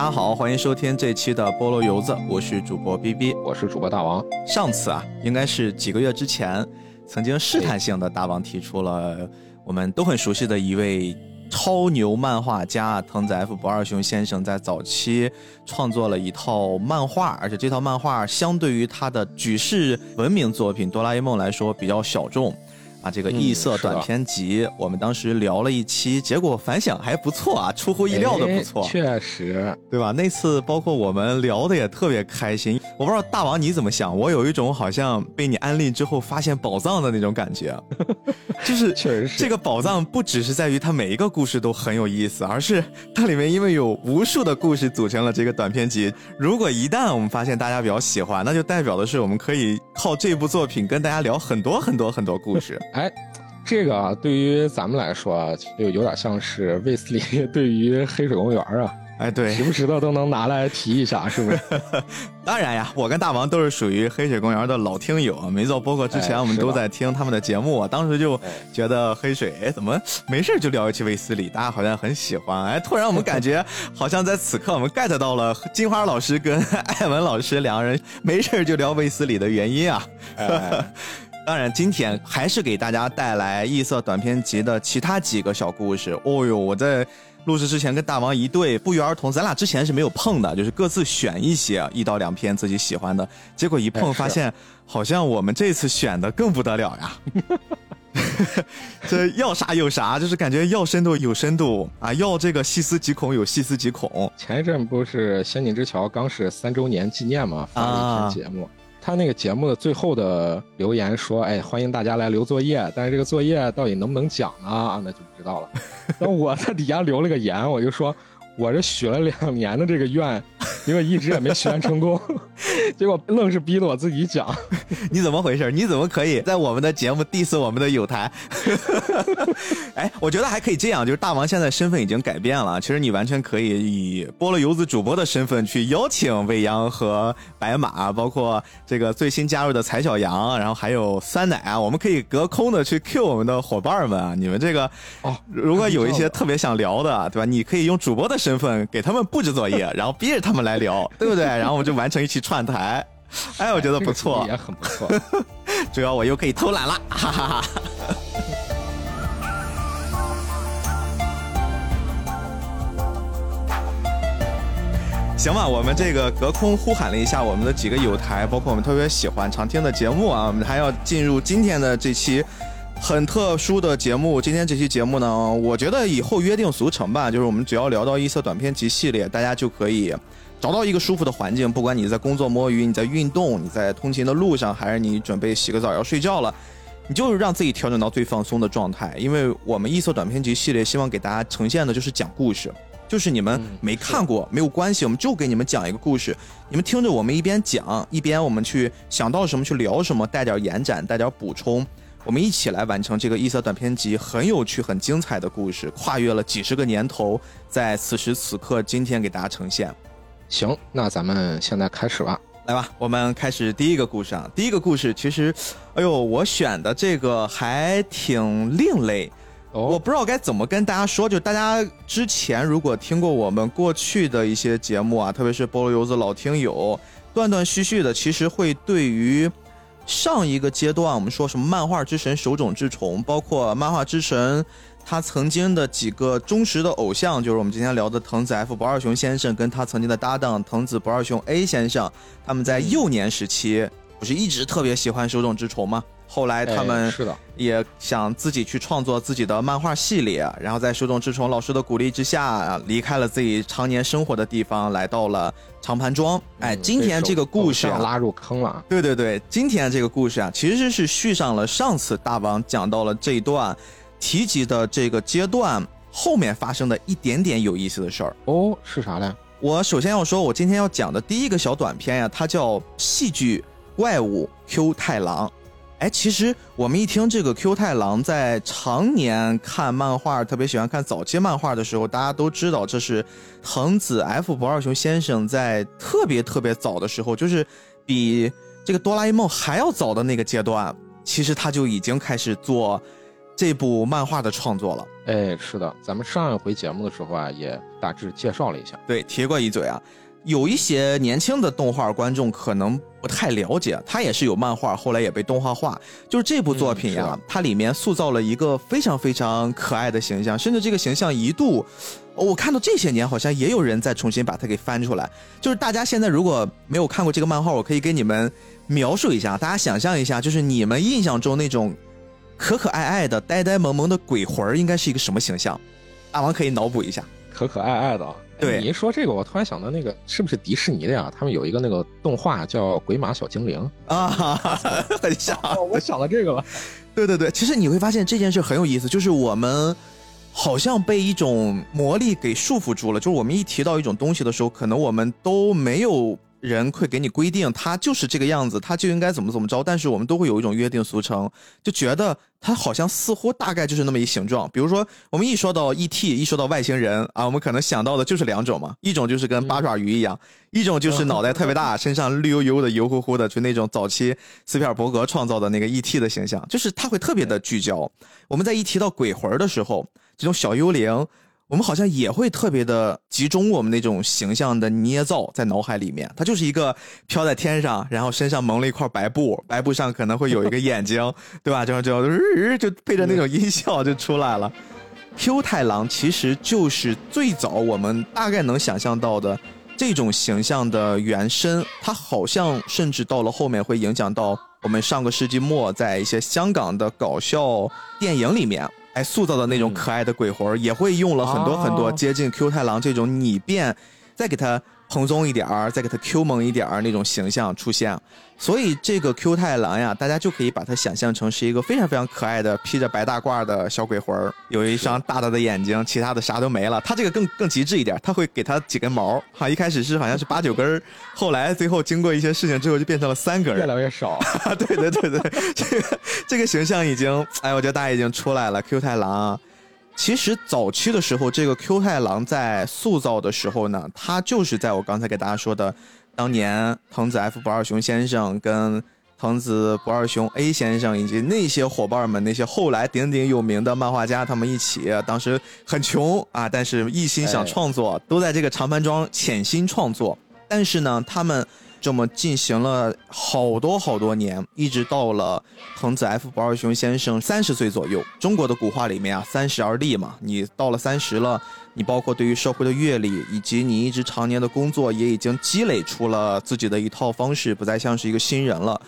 大家好，欢迎收听这期的菠萝油子，我是主播 B B，我是主播大王。上次啊，应该是几个月之前，曾经试探性的大王提出了我们都很熟悉的一位超牛漫画家藤子 F 不二雄先生，在早期创作了一套漫画，而且这套漫画相对于他的举世闻名作品《哆啦 A 梦》来说比较小众。啊，这个异色短篇集，我们当时聊了一期，结果反响还不错啊，出乎意料的不错，确实，对吧？那次包括我们聊的也特别开心。我不知道大王你怎么想，我有一种好像被你安利之后发现宝藏的那种感觉，就是确实是这个宝藏不只是在于它每一个故事都很有意思，而是它里面因为有无数的故事组成了这个短篇集。如果一旦我们发现大家比较喜欢，那就代表的是我们可以靠这部作品跟大家聊很多很多很多故事。哎，这个啊，对于咱们来说，就有点像是卫斯理 对于黑水公园啊，哎，对，时不时的都能拿来提一下，是不是？当然呀，我跟大王都是属于黑水公园的老听友，没做播客之前，我们都在听他们的节目啊。当时就觉得黑水，哎，怎么没事就聊一期卫斯理，大家好像很喜欢。哎，突然我们感觉好像在此刻我们 get 到了金花老师跟 艾文老师两个人没事就聊卫斯理的原因啊。当然，今天还是给大家带来异色短篇集的其他几个小故事。哦呦，我在录制之前跟大王一对不约而同，咱俩之前是没有碰的，就是各自选一些一到两篇自己喜欢的。结果一碰，发现好像我们这次选的更不得了呀！这要啥有啥，就是感觉要深度有深度啊，要这个细思极恐有细思极恐。前一阵不是《仙境之桥》刚是三周年纪念嘛，发了一篇节目。他那个节目的最后的留言说：“哎，欢迎大家来留作业，但是这个作业到底能不能讲呢？那就不知道了。那我在底下留了个言，我就说。”我这许了两年的这个愿，因为一直也没许愿成功，结果愣是逼着我自己讲。你怎么回事？你怎么可以在我们的节目 diss 我们的友台？哎，我觉得还可以这样，就是大王现在身份已经改变了，其实你完全可以以菠萝游子主播的身份去邀请未央和白马，包括这个最新加入的彩小羊，然后还有酸奶啊，我们可以隔空的去 Q 我们的伙伴们啊。你们这个哦，如果有一些特别想聊的，对吧？你可以用主播的身。身份给他们布置作业，然后逼着他们来聊，对不对？然后我们就完成一期串台，哎，我觉得不错，也很不错。主要我又可以偷懒了，哈哈哈。行吧，我们这个隔空呼喊了一下我们的几个友台，包括我们特别喜欢常听的节目啊，我们还要进入今天的这期。很特殊的节目，今天这期节目呢，我觉得以后约定俗成吧，就是我们只要聊到异色短片集系列，大家就可以找到一个舒服的环境，不管你在工作摸鱼，你在运动，你在通勤的路上，还是你准备洗个澡要睡觉了，你就是让自己调整到最放松的状态。因为我们异色短片集系列希望给大家呈现的就是讲故事，就是你们没看过没有关系，我们就给你们讲一个故事，你们听着我们一边讲一边我们去想到什么去聊什么，带点延展，带点补充。我们一起来完成这个异色短片集，很有趣、很精彩的故事，跨越了几十个年头，在此时此刻，今天给大家呈现。行，那咱们现在开始吧，来吧，我们开始第一个故事啊。第一个故事其实，哎呦，我选的这个还挺另类，我不知道该怎么跟大家说。就大家之前如果听过我们过去的一些节目啊，特别是菠萝油子老听友，断断续续的，其实会对于。上一个阶段，我们说什么漫画之神手冢治虫，包括漫画之神他曾经的几个忠实的偶像，就是我们今天聊的藤子 F 不二雄先生跟他曾经的搭档藤子不二雄 A 先生，他们在幼年时期不是一直特别喜欢手冢治虫吗？后来他们是的，也想自己去创作自己的漫画系列，然后在手冢治虫老师的鼓励之下，离开了自己常年生活的地方，来到了长盘庄。哎，今天这个故事拉入坑了。对对对，今天这个故事啊，其实是续上了上次大王讲到了这一段提及的这个阶段后面发生的一点点有意思的事儿。哦，是啥呢？我首先要说，我今天要讲的第一个小短片呀，它叫《戏剧怪物 Q 太郎》。哎，其实我们一听这个 Q 太郎，在常年看漫画，特别喜欢看早期漫画的时候，大家都知道这是藤子 F 不二雄先生在特别特别早的时候，就是比这个哆啦 A 梦还要早的那个阶段，其实他就已经开始做这部漫画的创作了。哎，是的，咱们上一回节目的时候啊，也大致介绍了一下，对，提过一嘴啊。有一些年轻的动画观众可能不太了解，它也是有漫画，后来也被动画化。就是这部作品呀，它里面塑造了一个非常非常可爱的形象，甚至这个形象一度，我看到这些年好像也有人在重新把它给翻出来。就是大家现在如果没有看过这个漫画，我可以给你们描述一下，大家想象一下，就是你们印象中那种可可爱爱的、呆呆萌萌的鬼魂应该是一个什么形象？大王可以脑补一下，可可爱爱的。对，你一说这个，我突然想到那个是不是迪士尼的呀？他们有一个那个动画叫《鬼马小精灵》啊，很像。我想到这个了。对对对，其实你会发现这件事很有意思，就是我们好像被一种魔力给束缚住了。就是我们一提到一种东西的时候，可能我们都没有。人会给你规定，他就是这个样子，他就应该怎么怎么着。但是我们都会有一种约定俗成，就觉得他好像似乎大概就是那么一形状。比如说，我们一说到 ET，一说到外星人啊，我们可能想到的就是两种嘛，一种就是跟八爪鱼一样，一种就是脑袋特别大，身上绿油油的、油乎乎的，就那种早期斯皮尔伯格创造的那个 ET 的形象，就是他会特别的聚焦。我们在一提到鬼魂的时候，这种小幽灵。我们好像也会特别的集中我们那种形象的捏造在脑海里面，它就是一个飘在天上，然后身上蒙了一块白布，白布上可能会有一个眼睛，对吧？就就就配着那种音效就出来了。Q 太郎其实就是最早我们大概能想象到的这种形象的原身，它好像甚至到了后面会影响到我们上个世纪末在一些香港的搞笑电影里面。哎，塑造的那种可爱的鬼魂，也会用了很多很多接近 Q 太郎这种拟变，再给他。蓬松一点儿，再给它 Q 萌一点儿那种形象出现，所以这个 Q 太郎呀，大家就可以把它想象成是一个非常非常可爱的披着白大褂的小鬼魂儿，有一双大大的眼睛，其他的啥都没了。他这个更更极致一点，他会给他几根毛，哈，一开始是好像是 八九根儿，后来最后经过一些事情之后就变成了三根，越来越少。对对对对，这个这个形象已经，哎，我觉得大家已经出来了，Q 太郎。其实早期的时候，这个 Q 太郎在塑造的时候呢，他就是在我刚才给大家说的，当年藤子 F 不二雄先生跟藤子不二雄 A 先生以及那些伙伴们，那些后来鼎鼎有名的漫画家，他们一起，当时很穷啊，但是一心想创作，都在这个长盘庄潜心创作，但是呢，他们。这么进行了好多好多年，一直到了藤子 F 不二雄先生三十岁左右。中国的古话里面啊，三十而立嘛，你到了三十了，你包括对于社会的阅历，以及你一直常年的工作，也已经积累出了自己的一套方式，不再像是一个新人了。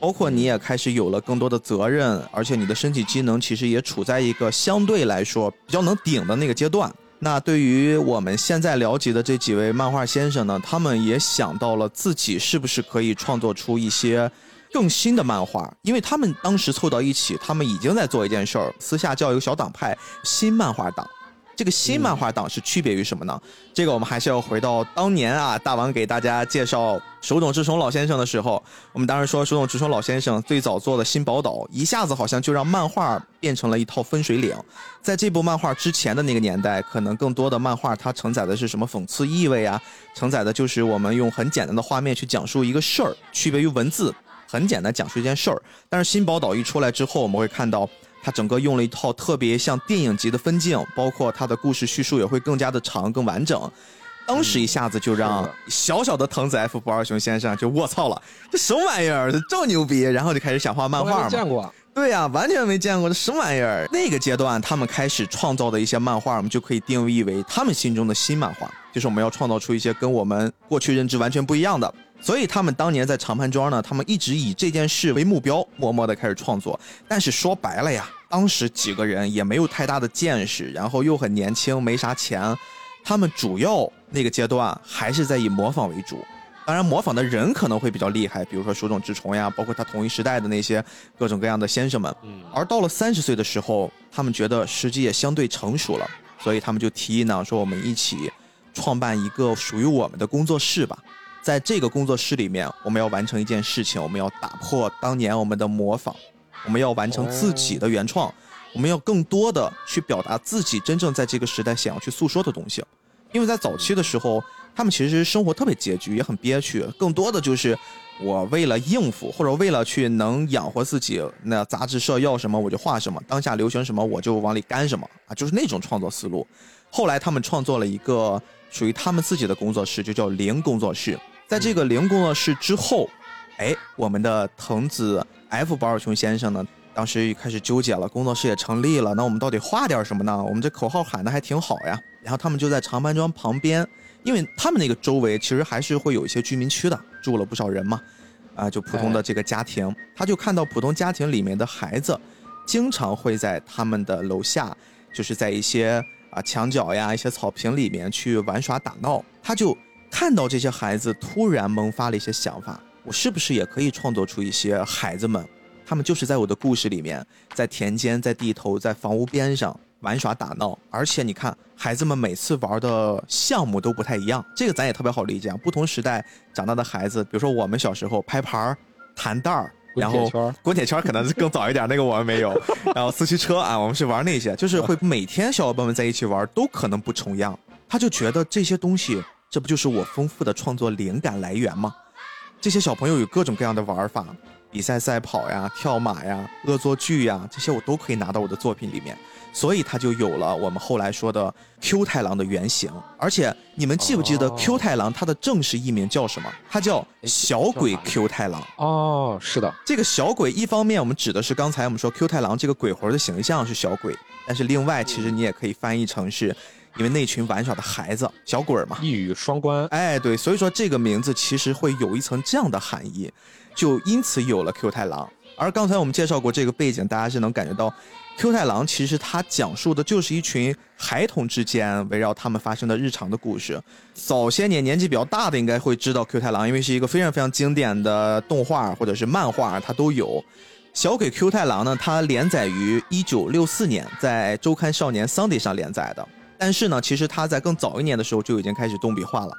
包括你也开始有了更多的责任，而且你的身体机能其实也处在一个相对来说比较能顶的那个阶段。那对于我们现在了解的这几位漫画先生呢，他们也想到了自己是不是可以创作出一些更新的漫画，因为他们当时凑到一起，他们已经在做一件事儿，私下叫一个小党派——新漫画党。这个新漫画党是区别于什么呢？这个我们还是要回到当年啊，大王给大家介绍手冢治虫老先生的时候，我们当时说手冢治虫老先生最早做的新宝岛，一下子好像就让漫画变成了一套分水岭。在这部漫画之前的那个年代，可能更多的漫画它承载的是什么讽刺意味啊？承载的就是我们用很简单的画面去讲述一个事儿，区别于文字，很简单讲述一件事儿。但是新宝岛一出来之后，我们会看到。它整个用了一套特别像电影级的分镜，包括它的故事叙述也会更加的长、更完整。当时一下子就让小小的藤子 F 不二雄先生就卧槽了，这什么玩意儿？这这么牛逼！然后就开始想画漫画嘛。见过。对呀，完全没见过这什么玩意儿。那个阶段，他们开始创造的一些漫画，我们就可以定义为他们心中的新漫画，就是我们要创造出一些跟我们过去认知完全不一样的。所以他们当年在长盘庄呢，他们一直以这件事为目标，默默的开始创作。但是说白了呀，当时几个人也没有太大的见识，然后又很年轻，没啥钱，他们主要那个阶段还是在以模仿为主。当然，模仿的人可能会比较厉害，比如说手冢治虫呀，包括他同一时代的那些各种各样的先生们。而到了三十岁的时候，他们觉得时机也相对成熟了，所以他们就提议呢，说我们一起创办一个属于我们的工作室吧。在这个工作室里面，我们要完成一件事情，我们要打破当年我们的模仿，我们要完成自己的原创，我们要更多的去表达自己真正在这个时代想要去诉说的东西。因为在早期的时候，他们其实生活特别拮据，也很憋屈，更多的就是我为了应付或者为了去能养活自己，那杂志社要什么我就画什么，当下流行什么我就往里干什么啊，就是那种创作思路。后来他们创作了一个属于他们自己的工作室，就叫零工作室。在这个零工作室之后，哎，我们的藤子 F 保尔雄先生呢，当时开始纠结了，工作室也成立了，那我们到底画点什么呢？我们这口号喊的还挺好呀。然后他们就在长班庄旁边，因为他们那个周围其实还是会有一些居民区的，住了不少人嘛，啊，就普通的这个家庭，他就看到普通家庭里面的孩子，经常会在他们的楼下，就是在一些啊墙角呀、一些草坪里面去玩耍打闹，他就看到这些孩子突然萌发了一些想法，我是不是也可以创作出一些孩子们，他们就是在我的故事里面，在田间、在地头、在房屋边上。玩耍打闹，而且你看，孩子们每次玩的项目都不太一样，这个咱也特别好理解啊。不同时代长大的孩子，比如说我们小时候拍牌儿、弹袋儿，然后滚铁圈可能是更早一点，那个我们没有。然后四驱车啊，我们是玩那些，就是会每天小伙伴们在一起玩，都可能不重样。他就觉得这些东西，这不就是我丰富的创作灵感来源吗？这些小朋友有各种各样的玩法，比赛赛跑呀、跳马呀、恶作剧呀，这些我都可以拿到我的作品里面。所以他就有了我们后来说的 Q 太郎的原型，而且你们记不记得 Q 太郎他的正式艺名叫什么？他叫小鬼 Q 太郎。哦，是的，这个小鬼一方面我们指的是刚才我们说 Q 太郎这个鬼魂的形象是小鬼，但是另外其实你也可以翻译成是，因为那群玩耍的孩子小鬼儿嘛，一语双关。哎，对，所以说这个名字其实会有一层这样的含义，就因此有了 Q 太郎。而刚才我们介绍过这个背景，大家是能感觉到，Q 太郎其实他讲述的就是一群孩童之间围绕他们发生的日常的故事。早些年年纪比较大的应该会知道 Q 太郎，因为是一个非常非常经典的动画或者是漫画，它都有。小鬼 Q 太郎呢，它连载于一九六四年，在周刊少年 Sunday 上连载的。但是呢，其实它在更早一年的时候就已经开始动笔画了。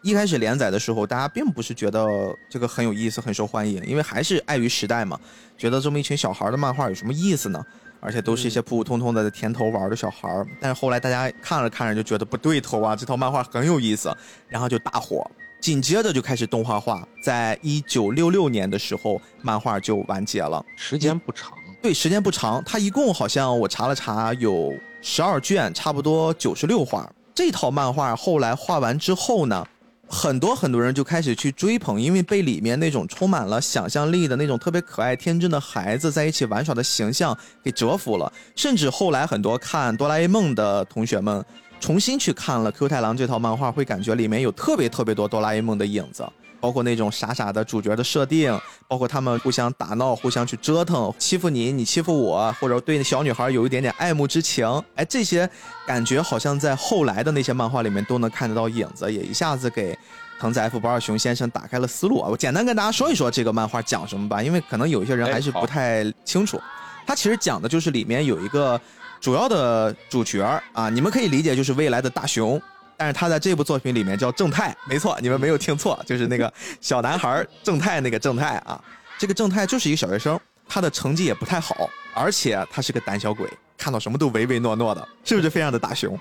一开始连载的时候，大家并不是觉得这个很有意思、很受欢迎，因为还是碍于时代嘛，觉得这么一群小孩的漫画有什么意思呢？而且都是一些普普通通的甜头玩的小孩。但是后来大家看着看着就觉得不对头啊，这套漫画很有意思，然后就大火。紧接着就开始动画化，在一九六六年的时候，漫画就完结了。时间不长，对，时间不长。它一共好像我查了查，有十二卷，差不多九十六画。这套漫画后来画完之后呢？很多很多人就开始去追捧，因为被里面那种充满了想象力的那种特别可爱天真的孩子在一起玩耍的形象给折服了。甚至后来很多看哆啦 A 梦的同学们重新去看了 Q 太郎这套漫画，会感觉里面有特别特别多哆啦 A 梦的影子。包括那种傻傻的主角的设定，包括他们互相打闹、互相去折腾、欺负你，你欺负我，或者对小女孩有一点点爱慕之情，哎，这些感觉好像在后来的那些漫画里面都能看得到影子，也一下子给藤子 F 不二雄先生打开了思路啊！我简单跟大家说一说这个漫画讲什么吧，因为可能有一些人还是不太清楚。它其实讲的就是里面有一个主要的主角啊，你们可以理解就是未来的大雄。但是他在这部作品里面叫正太，没错，你们没有听错，就是那个小男孩正太那个正太啊。这个正太就是一个小学生，他的成绩也不太好，而且他是个胆小鬼，看到什么都唯唯诺诺的，是不是非常的大熊？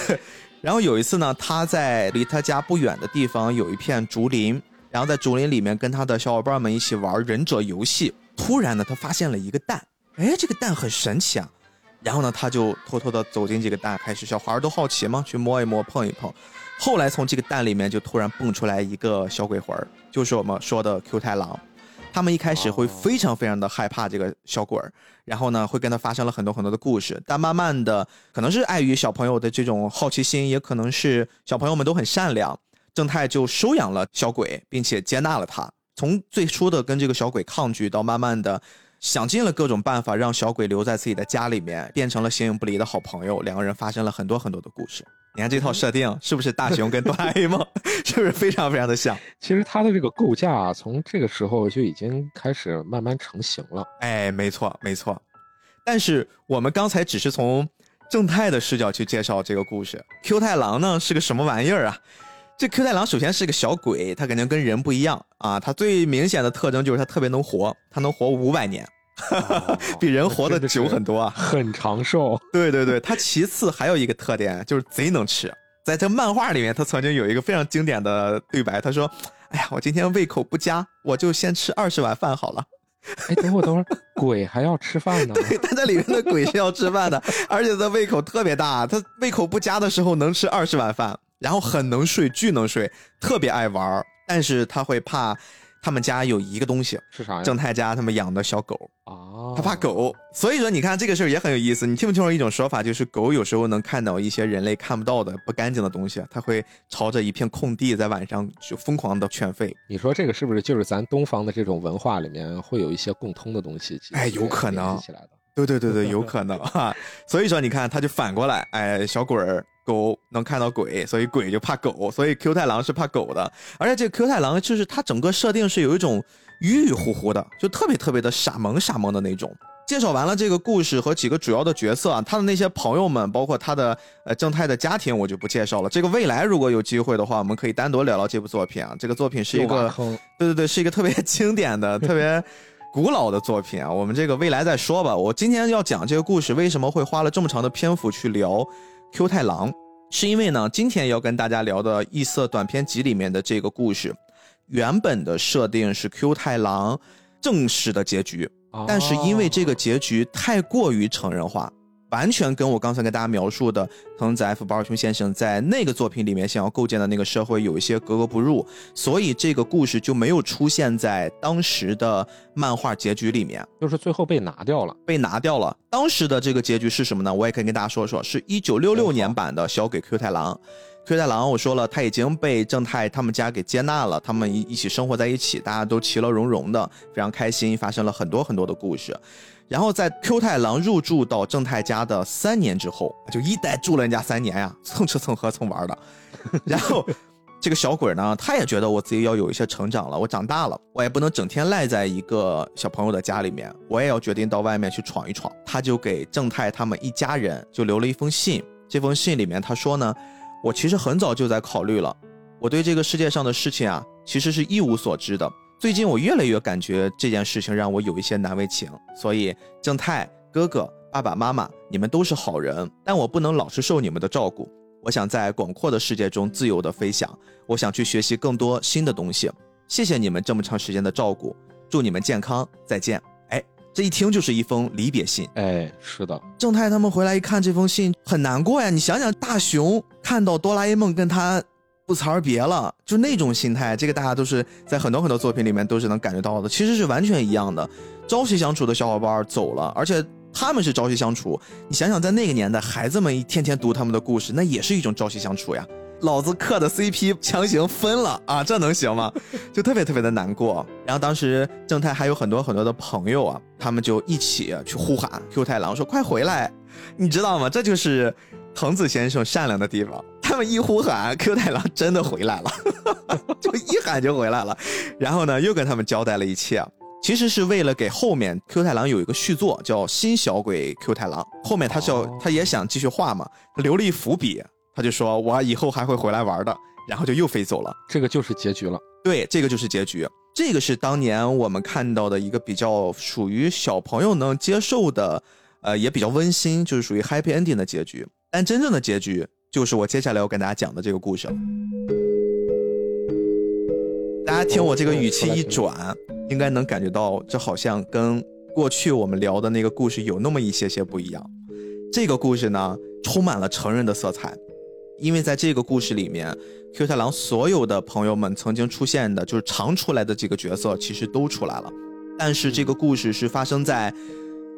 然后有一次呢，他在离他家不远的地方有一片竹林，然后在竹林里面跟他的小伙伴们一起玩忍者游戏，突然呢，他发现了一个蛋，哎，这个蛋很神奇啊。然后呢，他就偷偷的走进这个蛋，开始小孩都好奇嘛，去摸一摸、碰一碰。后来从这个蛋里面就突然蹦出来一个小鬼魂儿，就是我们说的 Q 太郎。他们一开始会非常非常的害怕这个小鬼儿，然后呢，会跟他发生了很多很多的故事。但慢慢的，可能是碍于小朋友的这种好奇心，也可能是小朋友们都很善良，正太就收养了小鬼，并且接纳了他。从最初的跟这个小鬼抗拒，到慢慢的。想尽了各种办法让小鬼留在自己的家里面，变成了形影不离的好朋友。两个人发生了很多很多的故事。你看这套设定是不是大雄跟哆啦 A 梦是不是非常非常的像？其实他的这个构架从这个时候就已经开始慢慢成型了。哎，没错没错。但是我们刚才只是从正太的视角去介绍这个故事。Q 太郎呢是个什么玩意儿啊？这 Q 太郎首先是个小鬼，他肯定跟人不一样啊。他最明显的特征就是他特别能活，他能活五百年。比人活得久很多啊，很长寿。对对对，它其次还有一个特点就是贼能吃，在这漫画里面，他曾经有一个非常经典的对白，他说：“哎呀，我今天胃口不佳，我就先吃二十碗饭好了。”哎，等会儿等会儿，鬼还要吃饭呢？对，他在里面的鬼是要吃饭的，而且他胃口特别大，他胃口不佳的时候能吃二十碗饭，然后很能睡，巨能睡，特别爱玩，但是他会怕。他们家有一个东西是啥呀？正太家他们养的小狗啊，他怕狗，所以说你看这个事儿也很有意思。你听不听说一种说法，就是狗有时候能看到一些人类看不到的不干净的东西，它会朝着一片空地在晚上就疯狂的犬吠。你说这个是不是就是咱东方的这种文化里面会有一些共通的东西？哎，有可能。对对对对，有可能哈。所以说你看，他就反过来，哎，小鬼儿。狗能看到鬼，所以鬼就怕狗，所以 Q 太郎是怕狗的。而且这个 Q 太郎就是他整个设定是有一种晕晕乎乎的，就特别特别的傻萌傻萌的那种。介绍完了这个故事和几个主要的角色啊，他的那些朋友们，包括他的呃正太的家庭，我就不介绍了。这个未来如果有机会的话，我们可以单独聊聊这部作品啊。这个作品是一个，对对对，是一个特别经典的、特别古老的作品啊。我们这个未来再说吧。我今天要讲这个故事，为什么会花了这么长的篇幅去聊？Q 太郎是因为呢，今天要跟大家聊的异色短篇集里面的这个故事，原本的设定是 Q 太郎正式的结局，但是因为这个结局太过于成人化。完全跟我刚才给大家描述的藤子 F 不二雄先生在那个作品里面想要构建的那个社会有一些格格不入，所以这个故事就没有出现在当时的漫画结局里面，就是最后被拿掉了，被拿掉了。当时的这个结局是什么呢？我也可以跟大家说说，是一九六六年版的小鬼 Q 太郎。Q 太郎，我说了，他已经被正太他们家给接纳了，他们一一起生活在一起，大家都其乐融融的，非常开心，发生了很多很多的故事。然后在 Q 太郎入住到正太家的三年之后，就一待住了人家三年呀，蹭吃蹭喝蹭玩的。然后这个小鬼呢，他也觉得我自己要有一些成长了，我长大了，我也不能整天赖在一个小朋友的家里面，我也要决定到外面去闯一闯。他就给正太他们一家人就留了一封信，这封信里面他说呢，我其实很早就在考虑了，我对这个世界上的事情啊，其实是一无所知的。最近我越来越感觉这件事情让我有一些难为情，所以正太哥哥、爸爸妈妈，你们都是好人，但我不能老是受你们的照顾。我想在广阔的世界中自由的飞翔，我想去学习更多新的东西。谢谢你们这么长时间的照顾，祝你们健康，再见。哎，这一听就是一封离别信。哎，是的。正太他们回来一看这封信，很难过呀。你想想，大雄看到哆啦 A 梦跟他。不辞而别了，就那种心态，这个大家都是在很多很多作品里面都是能感觉到的，其实是完全一样的。朝夕相处的小伙伴走了，而且他们是朝夕相处。你想想，在那个年代，孩子们一天天读他们的故事，那也是一种朝夕相处呀。老子磕的 CP 强行分了啊，这能行吗？就特别特别的难过。然后当时正太还有很多很多的朋友啊，他们就一起去呼喊 Q 太郎说：“快回来！”你知道吗？这就是藤子先生善良的地方。他们一呼喊，Q 太郎真的回来了，就一喊就回来了。然后呢，又跟他们交代了一切，其实是为了给后面 Q 太郎有一个续作，叫《新小鬼 Q 太郎》。后面他是要，他也想继续画嘛，留了一伏笔，他就说我以后还会回来玩的。然后就又飞走了，这个就是结局了。对，这个就是结局。这个是当年我们看到的一个比较属于小朋友能接受的，呃，也比较温馨，就是属于 Happy Ending 的结局。但真正的结局。就是我接下来要跟大家讲的这个故事了。大家听我这个语气一转，应该能感觉到，这好像跟过去我们聊的那个故事有那么一些些不一样。这个故事呢，充满了成人的色彩，因为在这个故事里面，Q 太郎所有的朋友们曾经出现的，就是常出来的几个角色，其实都出来了。但是这个故事是发生在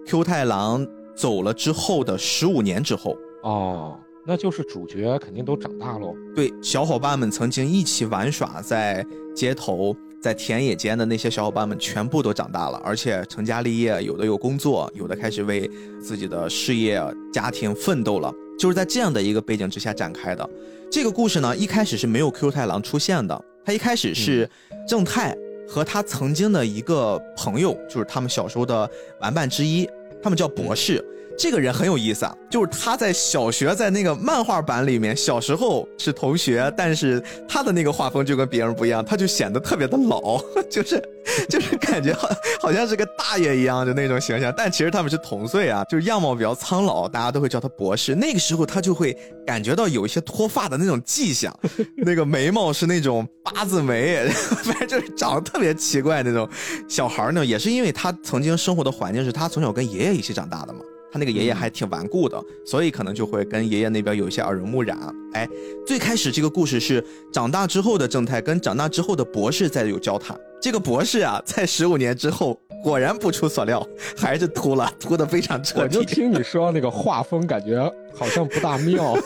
Q 太郎走了之后的十五年之后。哦。那就是主角肯定都长大喽。对，小伙伴们曾经一起玩耍在街头、在田野间的那些小伙伴们全部都长大了，而且成家立业，有的有工作，有的开始为自己的事业、家庭奋斗了。就是在这样的一个背景之下展开的这个故事呢。一开始是没有 Q 太郎出现的，他一开始是正太和他曾经的一个朋友，就是他们小时候的玩伴之一，他们叫博士。这个人很有意思啊，就是他在小学在那个漫画版里面，小时候是同学，但是他的那个画风就跟别人不一样，他就显得特别的老，就是 就是感觉好好像是个大爷一样的那种形象，但其实他们是同岁啊，就是样貌比较苍老，大家都会叫他博士。那个时候他就会感觉到有一些脱发的那种迹象，那个眉毛是那种八字眉，反正就是长得特别奇怪那种。小孩呢，也是因为他曾经生活的环境是他从小跟爷爷一起长大的嘛。他那个爷爷还挺顽固的，所以可能就会跟爷爷那边有一些耳濡目染。哎，最开始这个故事是长大之后的正太跟长大之后的博士在有交谈。这个博士啊，在十五年之后，果然不出所料，还是秃了，秃的非常彻底。我就听你说那个画风，感觉好像不大妙。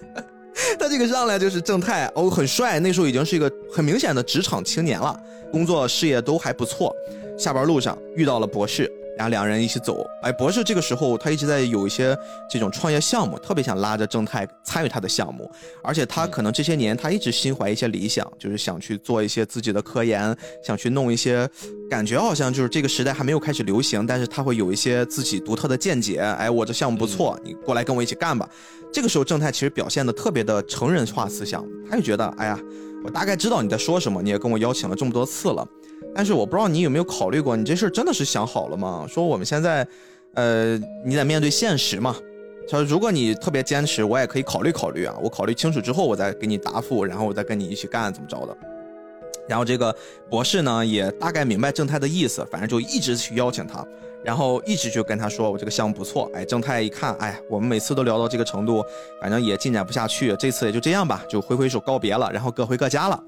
他这个上来就是正太哦，很帅，那时候已经是一个很明显的职场青年了，工作事业都还不错。下班路上遇到了博士。然后两人一起走，哎，博士这个时候他一直在有一些这种创业项目，特别想拉着正太参与他的项目，而且他可能这些年他一直心怀一些理想，就是想去做一些自己的科研，想去弄一些，感觉好像就是这个时代还没有开始流行，但是他会有一些自己独特的见解，哎，我这项目不错，你过来跟我一起干吧。这个时候正太其实表现的特别的成人化思想，他就觉得，哎呀，我大概知道你在说什么，你也跟我邀请了这么多次了。但是我不知道你有没有考虑过，你这事儿真的是想好了吗？说我们现在，呃，你得面对现实嘛。他说，如果你特别坚持，我也可以考虑考虑啊。我考虑清楚之后，我再给你答复，然后我再跟你一起干，怎么着的。然后这个博士呢，也大概明白正太的意思，反正就一直去邀请他，然后一直就跟他说，我这个项目不错。哎，正太一看，哎，我们每次都聊到这个程度，反正也进展不下去，这次也就这样吧，就挥挥手告别了，然后各回各家了。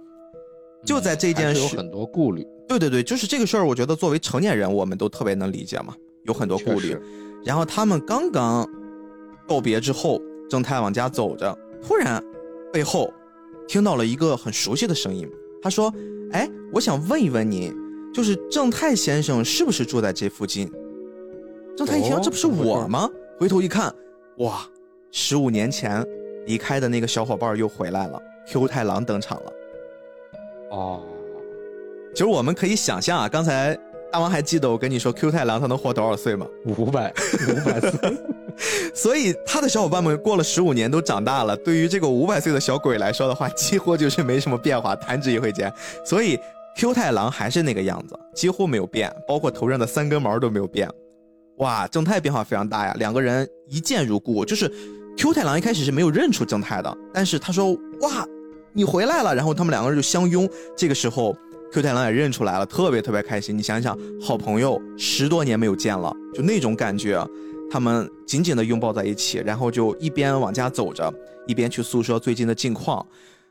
就在这件事，有很多顾虑。对对对，就是这个事儿，我觉得作为成年人，我们都特别能理解嘛，有很多顾虑。然后他们刚刚告别之后，正太往家走着，突然背后听到了一个很熟悉的声音。他说：“哎，我想问一问您，就是正太先生是不是住在这附近？”正太一听，这不是我吗？回头一看，哇，十五年前离开的那个小伙伴又回来了，Q 太郎登场了。哦。其实我们可以想象啊，刚才大王还记得我跟你说 Q 太郎他能活多少岁吗？五百，五百岁。所以他的小伙伴们过了十五年都长大了，对于这个五百岁的小鬼来说的话，几乎就是没什么变化，弹指一挥间。所以 Q 太郎还是那个样子，几乎没有变，包括头上的三根毛都没有变。哇，正太变化非常大呀，两个人一见如故。就是 Q 太郎一开始是没有认出正太的，但是他说哇，你回来了，然后他们两个人就相拥。这个时候。Q 太郎也认出来了，特别特别开心。你想想，好朋友十多年没有见了，就那种感觉，他们紧紧的拥抱在一起，然后就一边往家走着，一边去诉说最近的近况。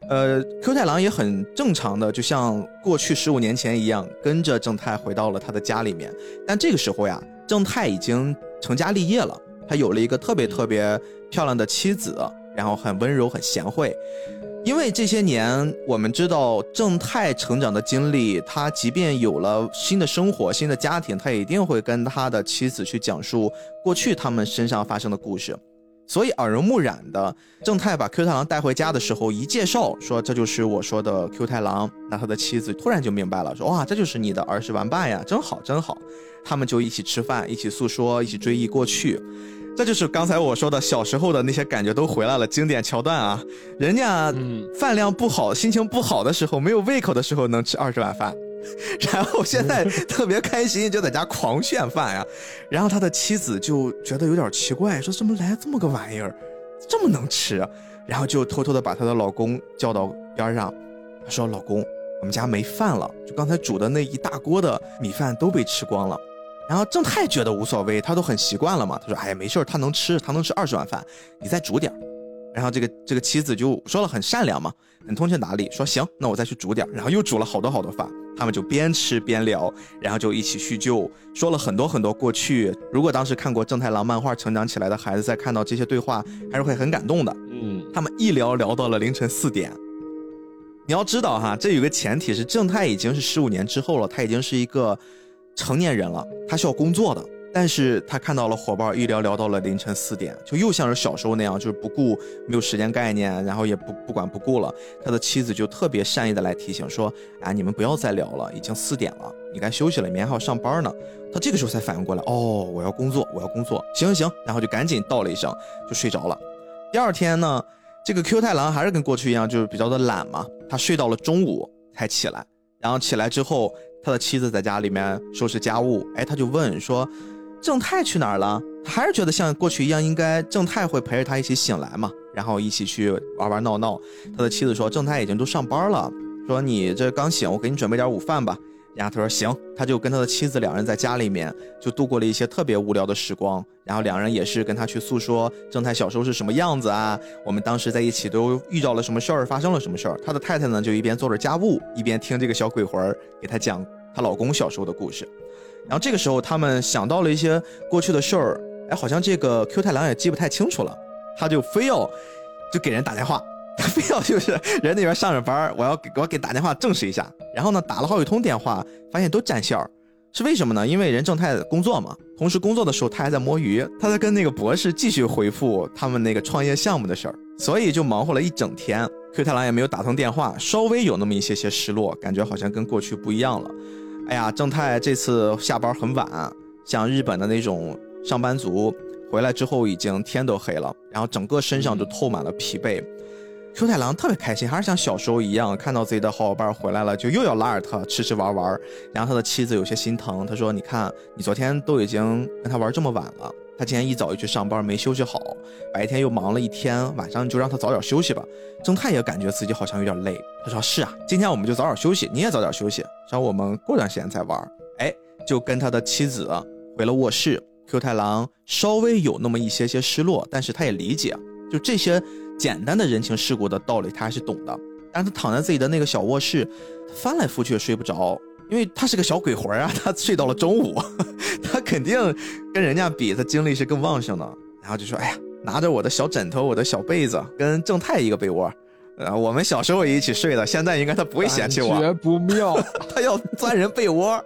呃，Q 太郎也很正常的，就像过去十五年前一样，跟着正太回到了他的家里面。但这个时候呀，正太已经成家立业了，他有了一个特别特别漂亮的妻子，然后很温柔，很贤惠。因为这些年，我们知道正太成长的经历，他即便有了新的生活、新的家庭，他也一定会跟他的妻子去讲述过去他们身上发生的故事。所以耳濡目染的，正太把 Q 太郎带回家的时候，一介绍说这就是我说的 Q 太郎，那他的妻子突然就明白了，说哇，这就是你的儿时玩伴呀，真好真好。他们就一起吃饭，一起诉说，一起追忆过去。这就是刚才我说的小时候的那些感觉都回来了，经典桥段啊！人家饭量不好、心情不好的时候、没有胃口的时候能吃二十碗饭，然后现在 特别开心，就在家狂炫饭呀。然后他的妻子就觉得有点奇怪，说怎么来这么个玩意儿，这么能吃？然后就偷偷的把她的老公叫到边上，说：“老公，我们家没饭了，就刚才煮的那一大锅的米饭都被吃光了。”然后正太觉得无所谓，他都很习惯了嘛。他说：“哎呀，没事他能吃，他能吃二十碗饭，你再煮点然后这个这个妻子就说了很善良嘛，很通情达理，说行，那我再去煮点然后又煮了好多好多饭，他们就边吃边聊，然后就一起叙旧，说了很多很多过去。如果当时看过正太郎漫画成长起来的孩子，在看到这些对话，还是会很感动的。嗯，他们一聊聊到了凌晨四点。你要知道哈，这有个前提是正太已经是十五年之后了，他已经是一个。成年人了，他需要工作的，但是他看到了伙伴一聊聊到了凌晨四点，就又像是小时候那样，就是不顾没有时间概念，然后也不不管不顾了。他的妻子就特别善意的来提醒说：“啊，你们不要再聊了，已经四点了，你该休息了，明天还要上班呢。”他这个时候才反应过来，哦，我要工作，我要工作，行行行，然后就赶紧道了一声，就睡着了。第二天呢，这个 Q 太郎还是跟过去一样，就是比较的懒嘛，他睡到了中午才起来，然后起来之后，他的妻子在家里面收拾家务，哎，他就问说。正太去哪儿了？他还是觉得像过去一样，应该正太会陪着他一起醒来嘛，然后一起去玩玩闹闹。他的妻子说：“正太已经都上班了，说你这刚醒，我给你准备点午饭吧。”然后他说：“行。”他就跟他的妻子两人在家里面就度过了一些特别无聊的时光。然后两人也是跟他去诉说正太小时候是什么样子啊，我们当时在一起都遇到了什么事儿，发生了什么事儿。他的太太呢就一边做着家务，一边听这个小鬼魂儿给他讲她老公小时候的故事。然后这个时候，他们想到了一些过去的事儿，哎，好像这个 Q 太郎也记不太清楚了，他就非要就给人打电话，他非要就是人那边上着班，我要给我给打电话证实一下。然后呢，打了好几通电话，发现都占线儿，是为什么呢？因为人正太工作嘛，同时工作的时候他还在摸鱼，他在跟那个博士继续回复他们那个创业项目的事儿，所以就忙活了一整天。Q 太郎也没有打通电话，稍微有那么一些些失落，感觉好像跟过去不一样了。哎呀，正太这次下班很晚，像日本的那种上班族回来之后已经天都黑了，然后整个身上就透满了疲惫。Q 太郎特别开心，还是像小时候一样，看到自己的好伙伴回来了，就又要拉着他吃吃玩玩。然后他的妻子有些心疼，他说：“你看，你昨天都已经跟他玩这么晚了。”他今天一早就去上班，没休息好，白天又忙了一天，晚上就让他早点休息吧。正太也感觉自己好像有点累，他说：“是啊，今天我们就早点休息，你也早点休息，让我们过段时间再玩。”哎，就跟他的妻子回了卧室。Q 太郎稍微有那么一些些失落，但是他也理解，就这些简单的人情世故的道理，他还是懂的。但是他躺在自己的那个小卧室，翻来覆去也睡不着。因为他是个小鬼魂啊，他睡到了中午，他肯定跟人家比，他精力是更旺盛的。然后就说：“哎呀，拿着我的小枕头，我的小被子，跟正太一个被窝，呃，我们小时候也一起睡的，现在应该他不会嫌弃我。”感觉不妙，他要钻人被窝。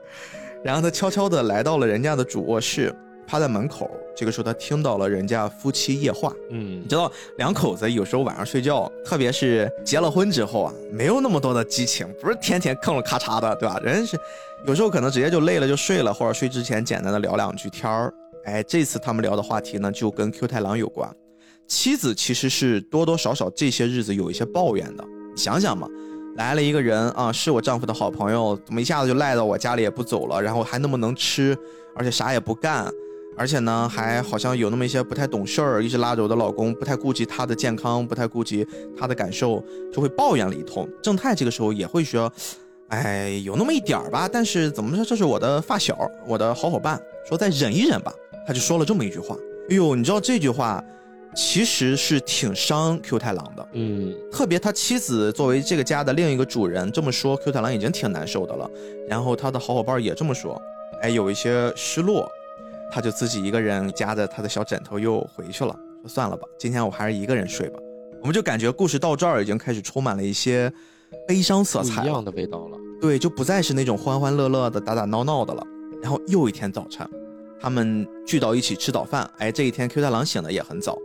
然后他悄悄地来到了人家的主卧室。趴在门口，这个时候他听到了人家夫妻夜话。嗯，你知道两口子有时候晚上睡觉，特别是结了婚之后啊，没有那么多的激情，不是天天吭了咔嚓的，对吧？人是有时候可能直接就累了就睡了，或者睡之前简单的聊两句天儿。哎，这次他们聊的话题呢，就跟 Q 太郎有关。妻子其实是多多少少这些日子有一些抱怨的。你想想嘛，来了一个人啊，是我丈夫的好朋友，怎么一下子就赖到我家里也不走了，然后还那么能吃，而且啥也不干。而且呢，还好像有那么一些不太懂事儿，一直拉着我的老公，不太顾及他的健康，不太顾及他的感受，就会抱怨了一通。正太这个时候也会说：“哎，有那么一点儿吧，但是怎么说，这是我的发小，我的好伙伴，说再忍一忍吧。”他就说了这么一句话。哎呦，你知道这句话其实是挺伤 Q 太郎的。嗯，特别他妻子作为这个家的另一个主人这么说，Q 太郎已经挺难受的了。然后他的好伙伴也这么说，哎，有一些失落。他就自己一个人夹着他的小枕头又回去了，说算了吧，今天我还是一个人睡吧。我们就感觉故事到这儿已经开始充满了一些悲伤色彩，一样的味道了。对，就不再是那种欢欢乐乐的打打闹闹的了。然后又一天早晨，他们聚到一起吃早饭。哎，这一天 Q 太郎醒的也很早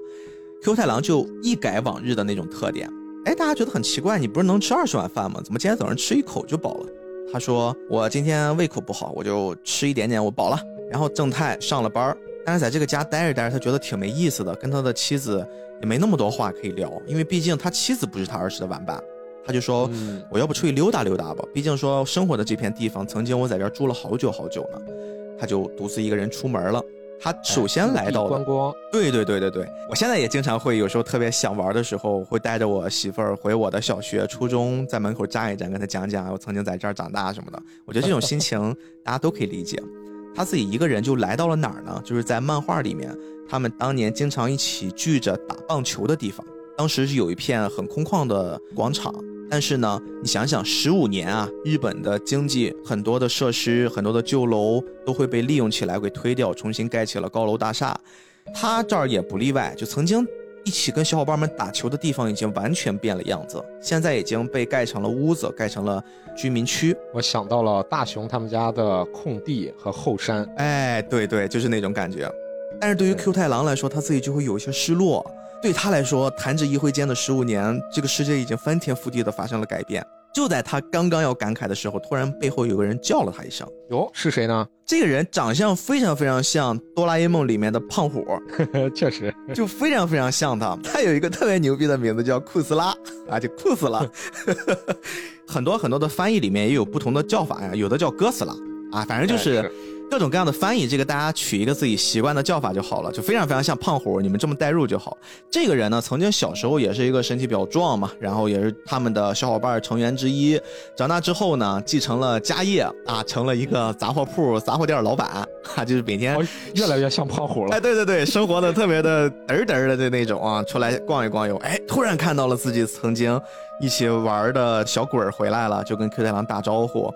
，Q 太郎就一改往日的那种特点。哎，大家觉得很奇怪，你不是能吃二十碗饭吗？怎么今天早上吃一口就饱了？他说我今天胃口不好，我就吃一点点，我饱了。然后正太上了班但是在这个家待着待着，他觉得挺没意思的，跟他的妻子也没那么多话可以聊，因为毕竟他妻子不是他儿时的玩伴。他就说：“我要不出去溜达溜达吧？毕竟说生活的这片地方，曾经我在这儿住了好久好久呢。”他就独自一个人出门了。他首先来到了观光。对对对对对，我现在也经常会有时候特别想玩的时候，会带着我媳妇儿回我的小学、初中，在门口站一站，跟他讲讲我曾经在这儿长大什么的。我觉得这种心情大家都可以理解。他自己一个人就来到了哪儿呢？就是在漫画里面，他们当年经常一起聚着打棒球的地方。当时是有一片很空旷的广场，但是呢，你想想，十五年啊，日本的经济很多的设施、很多的旧楼都会被利用起来，给推掉，重新盖起了高楼大厦。他这儿也不例外，就曾经一起跟小伙伴们打球的地方已经完全变了样子，现在已经被盖成了屋子，盖成了居民区。我想到了大雄他们家的空地和后山，哎，对对，就是那种感觉。但是对于 Q 太郎来说，他自己就会有一些失落。对他来说，弹指一挥间的十五年，这个世界已经翻天覆地的发生了改变。就在他刚刚要感慨的时候，突然背后有个人叫了他一声：“哟，是谁呢？”这个人长相非常非常像哆啦 A 梦里面的胖虎，确实就非常非常像他。他有一个特别牛逼的名字叫库斯拉啊，就库斯拉。很多很多的翻译里面也有不同的叫法呀，有的叫哥斯拉啊，反正就是。各种各样的翻译，这个大家取一个自己习惯的叫法就好了，就非常非常像胖虎，你们这么代入就好。这个人呢，曾经小时候也是一个身体比较壮嘛，然后也是他们的小伙伴成员之一。长大之后呢，继承了家业啊，成了一个杂货铺、杂货店老板啊，就是每天越来越像胖虎了。哎，对对对，生活的特别的嘚嘚的的那种啊，出来逛一逛悠，哎，突然看到了自己曾经一起玩的小鬼儿回来了，就跟 Q 太郎打招呼。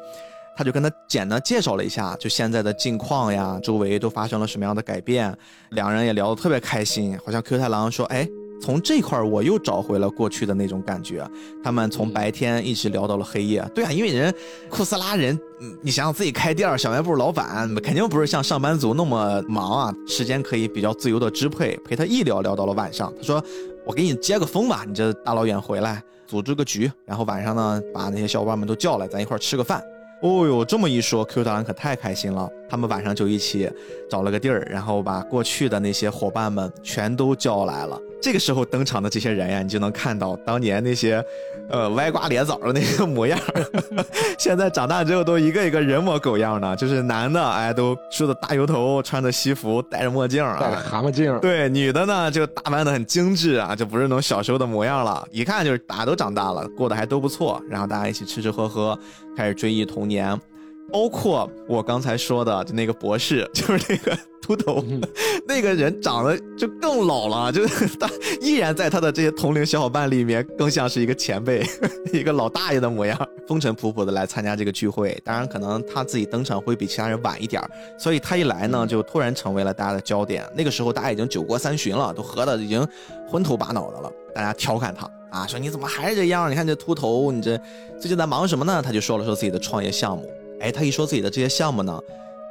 他就跟他简单介绍了一下，就现在的近况呀，周围都发生了什么样的改变，两人也聊得特别开心，好像 Q 太郎说，哎，从这块我又找回了过去的那种感觉。他们从白天一直聊到了黑夜。对啊，因为人库斯拉人，你想想自己开店小卖部老板，肯定不是像上班族那么忙啊，时间可以比较自由的支配，陪他一聊聊到了晚上。他说，我给你接个风吧，你这大老远回来，组织个局，然后晚上呢，把那些小伙伴们都叫来，咱一块吃个饭。哦呦，这么一说，Q 大人可太开心了。他们晚上就一起找了个地儿，然后把过去的那些伙伴们全都叫来了。这个时候登场的这些人呀，你就能看到当年那些，呃，歪瓜裂枣的那个模样。现在长大之后都一个一个人模狗样的，就是男的，哎，都梳着大油头，穿着西服，戴着墨镜啊，戴着蛤蟆镜。对，女的呢就打扮的很精致啊，就不是那种小时候的模样了。一看就是大家都长大了，过得还都不错。然后大家一起吃吃喝喝，开始追忆童年。包括我刚才说的，就那个博士，就是那个秃头，那个人长得就更老了，就是 他依然在他的这些同龄小伙伴里面，更像是一个前辈，一个老大爷的模样，风尘仆仆的来参加这个聚会。当然，可能他自己登场会比其他人晚一点，所以他一来呢，就突然成为了大家的焦点。那个时候，大家已经酒过三巡了，都喝的已经昏头巴脑的了。大家调侃他啊，说你怎么还是这样？你看这秃头，你这最近在忙什么呢？他就说了说自己的创业项目。哎，他一说自己的这些项目呢，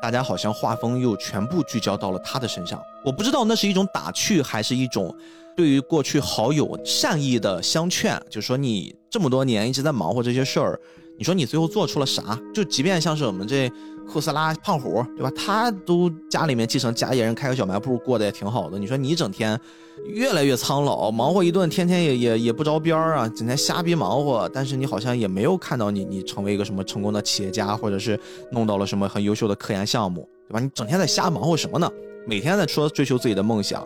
大家好像画风又全部聚焦到了他的身上。我不知道那是一种打趣，还是一种对于过去好友善意的相劝，就说你这么多年一直在忙活这些事儿。你说你最后做出了啥？就即便像是我们这库斯拉胖虎，对吧？他都家里面继承家业，人开个小卖部，过得也挺好的。你说你整天越来越苍老，忙活一顿，天天也也也不着边儿啊，整天瞎逼忙活。但是你好像也没有看到你你成为一个什么成功的企业家，或者是弄到了什么很优秀的科研项目，对吧？你整天在瞎忙活什么呢？每天在说追求自己的梦想。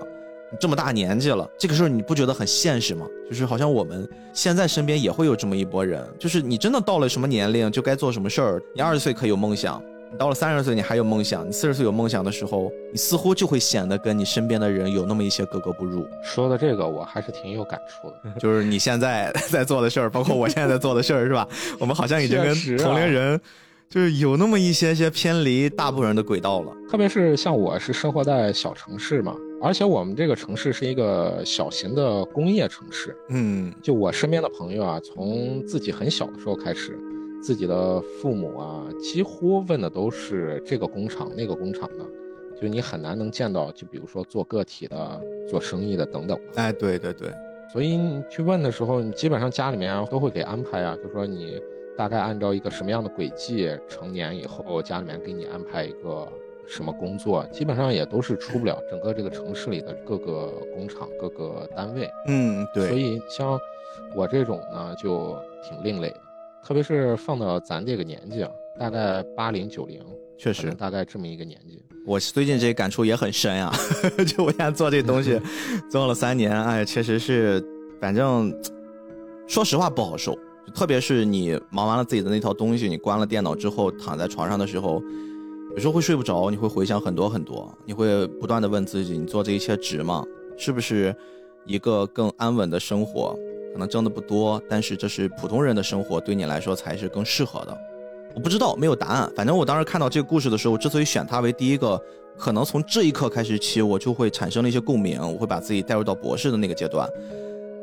这么大年纪了，这个时候你不觉得很现实吗？就是好像我们现在身边也会有这么一波人，就是你真的到了什么年龄就该做什么事儿。你二十岁可以有梦想，你到了三十岁你还有梦想，你四十岁有梦想的时候，你似乎就会显得跟你身边的人有那么一些格格不入。说的这个我还是挺有感触的，就是你现在 在做的事儿，包括我现在在做的事儿，是吧？我们好像已经跟同龄人。就是有那么一些些偏离大部分人的轨道了，特别是像我是生活在小城市嘛，而且我们这个城市是一个小型的工业城市。嗯，就我身边的朋友啊，从自己很小的时候开始，自己的父母啊，几乎问的都是这个工厂那个工厂的，就你很难能见到，就比如说做个体的、做生意的等等。哎，对对对，所以你去问的时候，你基本上家里面都会给安排啊，就说你。大概按照一个什么样的轨迹，成年以后家里面给你安排一个什么工作，基本上也都是出不了整个这个城市里的各个工厂、各个单位。嗯，对。所以像我这种呢，就挺另类的，特别是放到咱这个年纪啊，大概八零九零，确实大概这么一个年纪。我最近这感触也很深啊，就我现在做这东西 做了三年，哎，确实是，反正说实话不好受。特别是你忙完了自己的那套东西，你关了电脑之后躺在床上的时候，有时候会睡不着，你会回想很多很多，你会不断的问自己：你做这一切值吗？是不是一个更安稳的生活？可能挣的不多，但是这是普通人的生活，对你来说才是更适合的。我不知道，没有答案。反正我当时看到这个故事的时候，之所以选他为第一个，可能从这一刻开始起，我就会产生了一些共鸣，我会把自己带入到博士的那个阶段。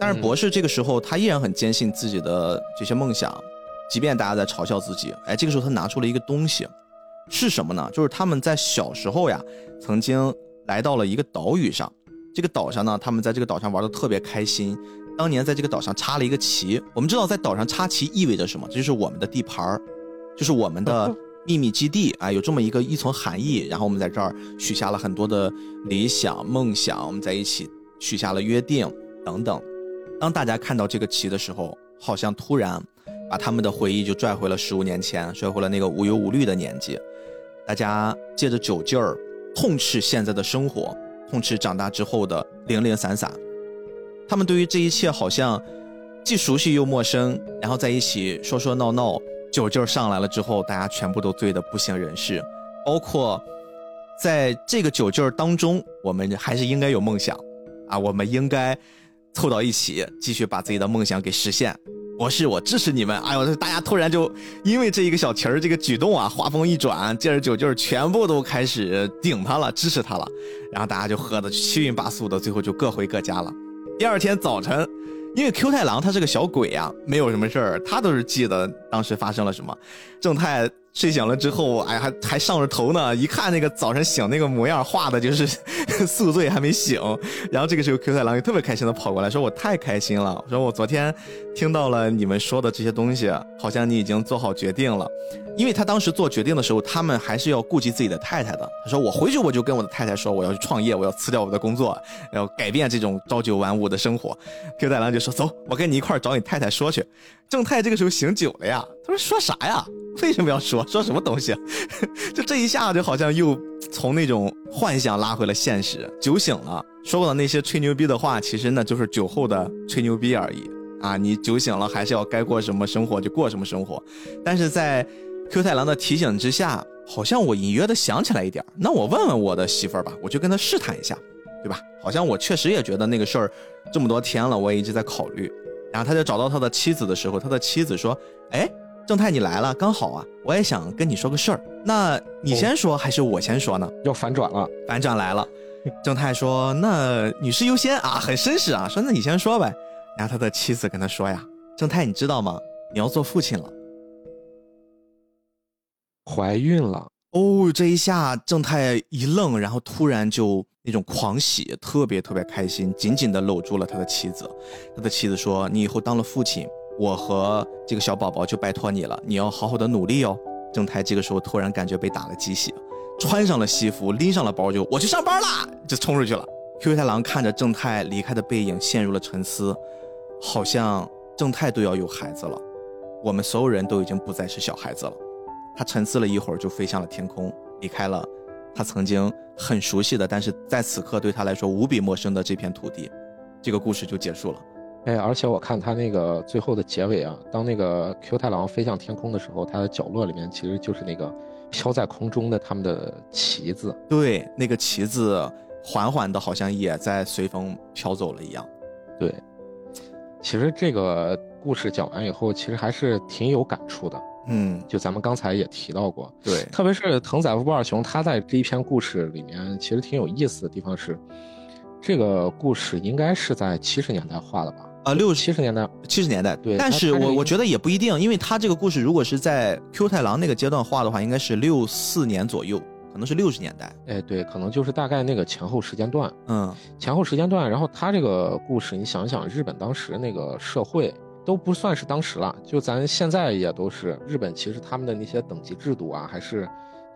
但是博士这个时候，他依然很坚信自己的这些梦想，即便大家在嘲笑自己。哎，这个时候他拿出了一个东西，是什么呢？就是他们在小时候呀，曾经来到了一个岛屿上。这个岛上呢，他们在这个岛上玩的特别开心。当年在这个岛上插了一个旗，我们知道在岛上插旗意味着什么？这就是我们的地盘儿，就是我们的秘密基地啊，有这么一个一层含义。然后我们在这儿许下了很多的理想梦想，我们在一起许下了约定等等。当大家看到这个旗的时候，好像突然把他们的回忆就拽回了十五年前，拽回了那个无忧无虑的年纪。大家借着酒劲儿，痛斥现在的生活。痛斥长大之后的零零散散，他们对于这一切好像既熟悉又陌生，然后在一起说说闹闹，酒劲儿上来了之后，大家全部都醉得不省人事。包括在这个酒劲儿当中，我们还是应该有梦想啊，我们应该凑到一起，继续把自己的梦想给实现。博士，我支持你们！哎呦，大家突然就因为这一个小旗儿这个举动啊，话锋一转，借着酒劲儿，全部都开始顶他了，支持他了。然后大家就喝的七晕八素的，最后就各回各家了。第二天早晨，因为 Q 太郎他是个小鬼呀，没有什么事儿，他都是记得当时发生了什么。正太。睡醒了之后，哎，还还上着头呢。一看那个早晨醒那个模样，画的就是 宿醉还没醒。然后这个时候，Q 太郎就特别开心的跑过来，说：“我太开心了，说我昨天听到了你们说的这些东西，好像你已经做好决定了。因为他当时做决定的时候，他们还是要顾及自己的太太的。他说：我回去我就跟我的太太说，我要去创业，我要辞掉我的工作，然后改变这种朝九晚五的生活。Q 太郎就说：走，我跟你一块找你太太说去。正太这个时候醒酒了呀，他说：说啥呀？”为什么要说说什么东西？就这一下就好像又从那种幻想拉回了现实。酒醒了，说过的那些吹牛逼的话，其实那就是酒后的吹牛逼而已啊！你酒醒了，还是要该过什么生活就过什么生活。但是在 Q 太郎的提醒之下，好像我隐约的想起来一点，那我问问我的媳妇儿吧，我就跟她试探一下，对吧？好像我确实也觉得那个事儿这么多天了，我也一直在考虑。然后他就找到他的妻子的时候，他的妻子说：“哎。”正太，你来了，刚好啊！我也想跟你说个事儿，那你先说还是我先说呢？要反转了，反转来了。正太说：“那女士优先啊，很绅士啊。”说：“那你先说呗。”然后他的妻子跟他说：“呀，正太，你知道吗？你要做父亲了，怀孕了。”哦，这一下正太一愣，然后突然就那种狂喜，特别特别开心，紧紧的搂住了他的妻子。他的妻子说：“你以后当了父亲。”我和这个小宝宝就拜托你了，你要好好的努力哦。正太这个时候突然感觉被打了鸡血，穿上了西服，拎上了包，就我去上班啦，就冲出去了。Q 太郎看着正太离开的背影，陷入了沉思，好像正太都要有孩子了，我们所有人都已经不再是小孩子了。他沉思了一会儿，就飞向了天空，离开了他曾经很熟悉的，但是在此刻对他来说无比陌生的这片土地。这个故事就结束了。哎，而且我看他那个最后的结尾啊，当那个 Q 太郎飞向天空的时候，他的角落里面其实就是那个飘在空中的他们的旗子。对，那个旗子缓缓的，好像也在随风飘走了一样。对，其实这个故事讲完以后，其实还是挺有感触的。嗯，就咱们刚才也提到过，对，特别是藤宰夫不二雄，他在这一篇故事里面，其实挺有意思的地方是，这个故事应该是在七十年代画的吧。啊，六七十年代，七十年代，对。但是我我觉得也不一定，因为他这个故事如果是在 Q 太郎那个阶段画的话，应该是六四年左右，可能是六十年代。哎，对，可能就是大概那个前后时间段。嗯，前后时间段。然后他这个故事，你想想，日本当时那个社会都不算是当时了，就咱现在也都是日本，其实他们的那些等级制度啊，还是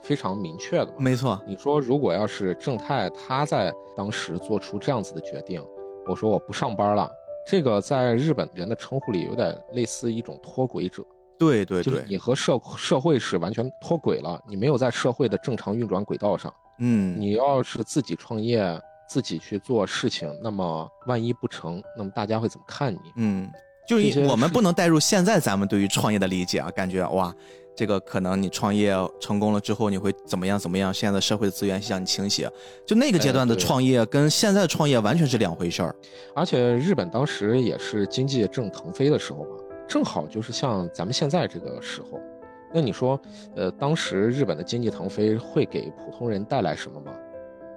非常明确的。没错，你说如果要是正太他在当时做出这样子的决定，我说我不上班了。这个在日本人的称呼里有点类似一种脱轨者，对对对，就是你和社社会是完全脱轨了，你没有在社会的正常运转轨道上。嗯，你要是自己创业，自己去做事情，那么万一不成，那么大家会怎么看你？嗯，就是我们不能带入现在咱们对于创业的理解啊，感觉哇。这个可能你创业成功了之后，你会怎么样？怎么样？现在的社会的资源向你倾斜，就那个阶段的创业跟现在的创业完全是两回事儿。而且日本当时也是经济正腾飞的时候嘛，正好就是像咱们现在这个时候，那你说，呃，当时日本的经济腾飞会给普通人带来什么吗？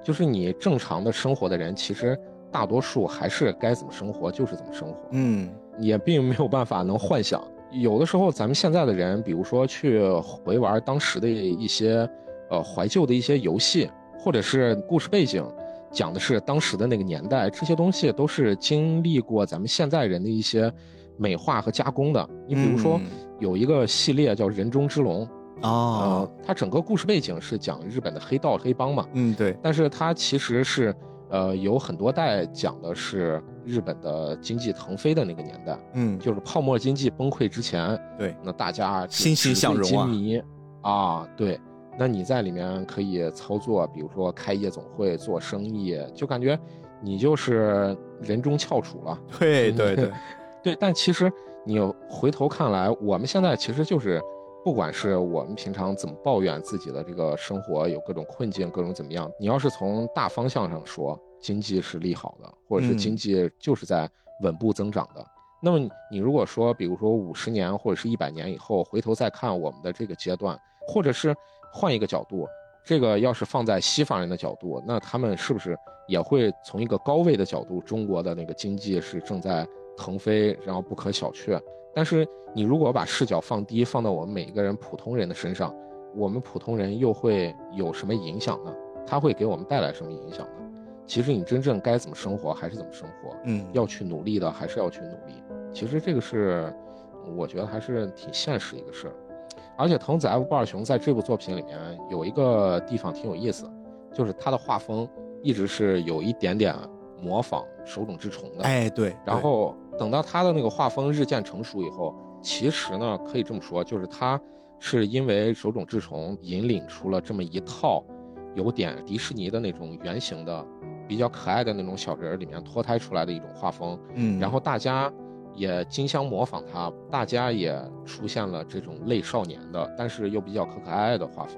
就是你正常的生活的人，其实大多数还是该怎么生活就是怎么生活，嗯，也并没有办法能幻想。有的时候咱们现在的人，比如说去回玩当时的一些，呃，怀旧的一些游戏，或者是故事背景，讲的是当时的那个年代，这些东西都是经历过咱们现在人的一些美化和加工的。你比如说有一个系列叫《人中之龙》。啊，它整个故事背景是讲日本的黑道黑帮嘛，嗯对，但是它其实是，呃，有很多代讲的是日本的经济腾飞的那个年代，嗯，就是泡沫经济崩溃之前，对，那大家欣欣向荣啊，啊，对，那你在里面可以操作，比如说开夜总会做生意，就感觉你就是人中翘楚了，对。对对，对，但其实你回头看来，我们现在其实就是。不管是我们平常怎么抱怨自己的这个生活有各种困境，各种怎么样，你要是从大方向上说，经济是利好的，或者是经济就是在稳步增长的，那么你如果说，比如说五十年或者是一百年以后回头再看我们的这个阶段，或者是换一个角度，这个要是放在西方人的角度，那他们是不是也会从一个高位的角度，中国的那个经济是正在腾飞，然后不可小觑？但是你如果把视角放低，放到我们每一个人普通人的身上，我们普通人又会有什么影响呢？它会给我们带来什么影响呢？其实你真正该怎么生活还是怎么生活，嗯，要去努力的还是要去努力。其实这个是，我觉得还是挺现实一个事儿。而且藤子 F 不二雄在这部作品里面有一个地方挺有意思，就是他的画风一直是有一点点模仿手冢治虫的。哎，对，然后。等到他的那个画风日渐成熟以后，其实呢，可以这么说，就是他是因为手冢治虫引领出了这么一套，有点迪士尼的那种原型的、比较可爱的那种小人里面脱胎出来的一种画风。嗯，然后大家也竞相模仿他，大家也出现了这种类少年的，但是又比较可可爱爱的画风。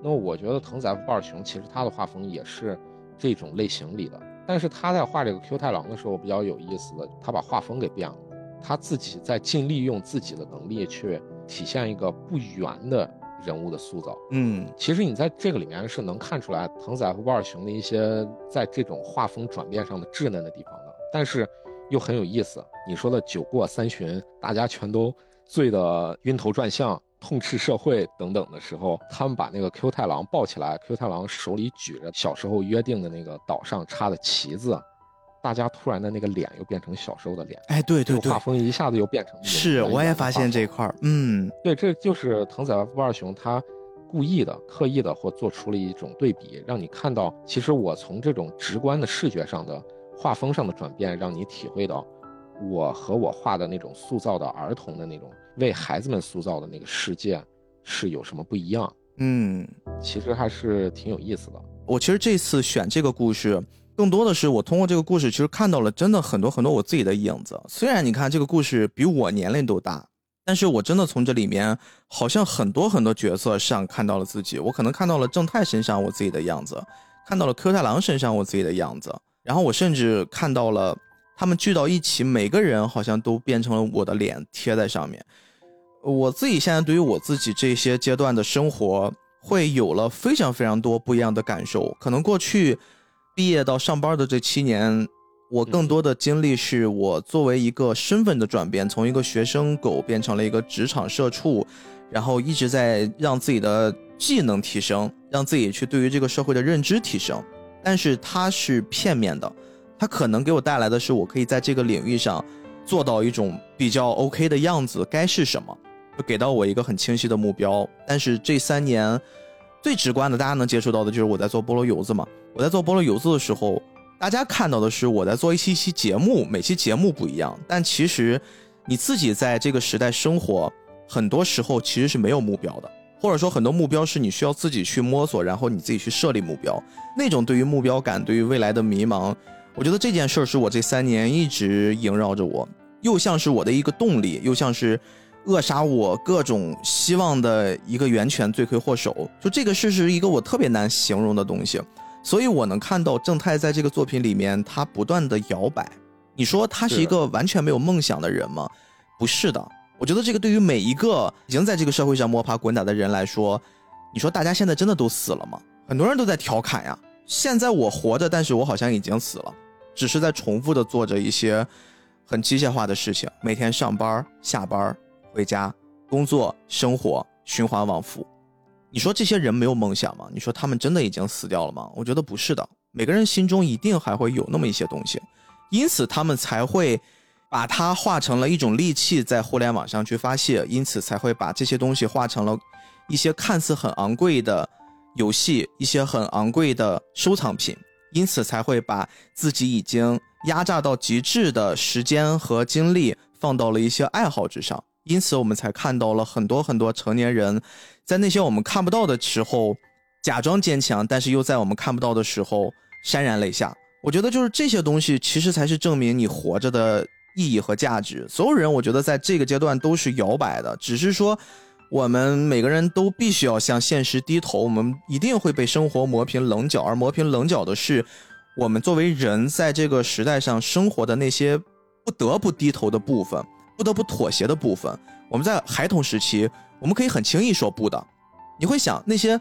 那么我觉得藤子 F 不二雄其实他的画风也是这种类型里的。但是他在画这个 Q 太郎的时候比较有意思的，他把画风给变了，他自己在尽力用自己的能力去体现一个不圆的人物的塑造。嗯，其实你在这个里面是能看出来藤子 F 不二雄的一些在这种画风转变上的稚嫩的地方的，但是又很有意思。你说的酒过三巡，大家全都醉得晕头转向。痛斥社会等等的时候，他们把那个 Q 太郎抱起来，Q 太郎手里举着小时候约定的那个岛上插的旗子，大家突然的那个脸又变成小时候的脸，哎，对对对，画风一下子又变成是，我也发现这块儿，嗯，对，这就是藤子 F 不二雄他故意的、刻意的或做出了一种对比，让你看到，其实我从这种直观的视觉上的画风上的转变，让你体会到我和我画的那种塑造的儿童的那种。为孩子们塑造的那个世界是有什么不一样？嗯，其实还是挺有意思的。我其实这次选这个故事，更多的是我通过这个故事，其实看到了真的很多很多我自己的影子。虽然你看这个故事比我年龄都大，但是我真的从这里面好像很多很多角色上看到了自己。我可能看到了正太身上我自己的样子，看到了 Q 太郎身上我自己的样子，然后我甚至看到了他们聚到一起，每个人好像都变成了我的脸贴在上面。我自己现在对于我自己这些阶段的生活，会有了非常非常多不一样的感受。可能过去毕业到上班的这七年，我更多的经历是我作为一个身份的转变，从一个学生狗变成了一个职场社畜，然后一直在让自己的技能提升，让自己去对于这个社会的认知提升。但是它是片面的，它可能给我带来的是我可以在这个领域上做到一种比较 OK 的样子，该是什么。就给到我一个很清晰的目标，但是这三年最直观的，大家能接触到的就是我在做菠萝油子嘛。我在做菠萝油子的时候，大家看到的是我在做一期期节目，每期节目不一样。但其实你自己在这个时代生活，很多时候其实是没有目标的，或者说很多目标是你需要自己去摸索，然后你自己去设立目标。那种对于目标感、对于未来的迷茫，我觉得这件事儿是我这三年一直萦绕着我，又像是我的一个动力，又像是。扼杀我各种希望的一个源泉罪魁祸首，就这个事是一个我特别难形容的东西，所以我能看到正太在这个作品里面，他不断的摇摆。你说他是一个完全没有梦想的人吗？不是的，我觉得这个对于每一个已经在这个社会上摸爬滚打的人来说，你说大家现在真的都死了吗？很多人都在调侃呀。现在我活着，但是我好像已经死了，只是在重复的做着一些很机械化的事情，每天上班、下班、回家、工作、生活，循环往复。你说这些人没有梦想吗？你说他们真的已经死掉了吗？我觉得不是的，每个人心中一定还会有那么一些东西，因此他们才会把它化成了一种利器，在互联网上去发泄，因此才会把这些东西化成了一些看似很昂贵的游戏，一些很昂贵的收藏品，因此才会把自己已经压榨到极致的时间和精力放到了一些爱好之上。因此，我们才看到了很多很多成年人，在那些我们看不到的时候，假装坚强，但是又在我们看不到的时候潸然泪下。我觉得，就是这些东西，其实才是证明你活着的意义和价值。所有人，我觉得在这个阶段都是摇摆的，只是说，我们每个人都必须要向现实低头。我们一定会被生活磨平棱角，而磨平棱角的是，我们作为人在这个时代上生活的那些不得不低头的部分。不得不妥协的部分，我们在孩童时期，我们可以很轻易说不的。你会想那些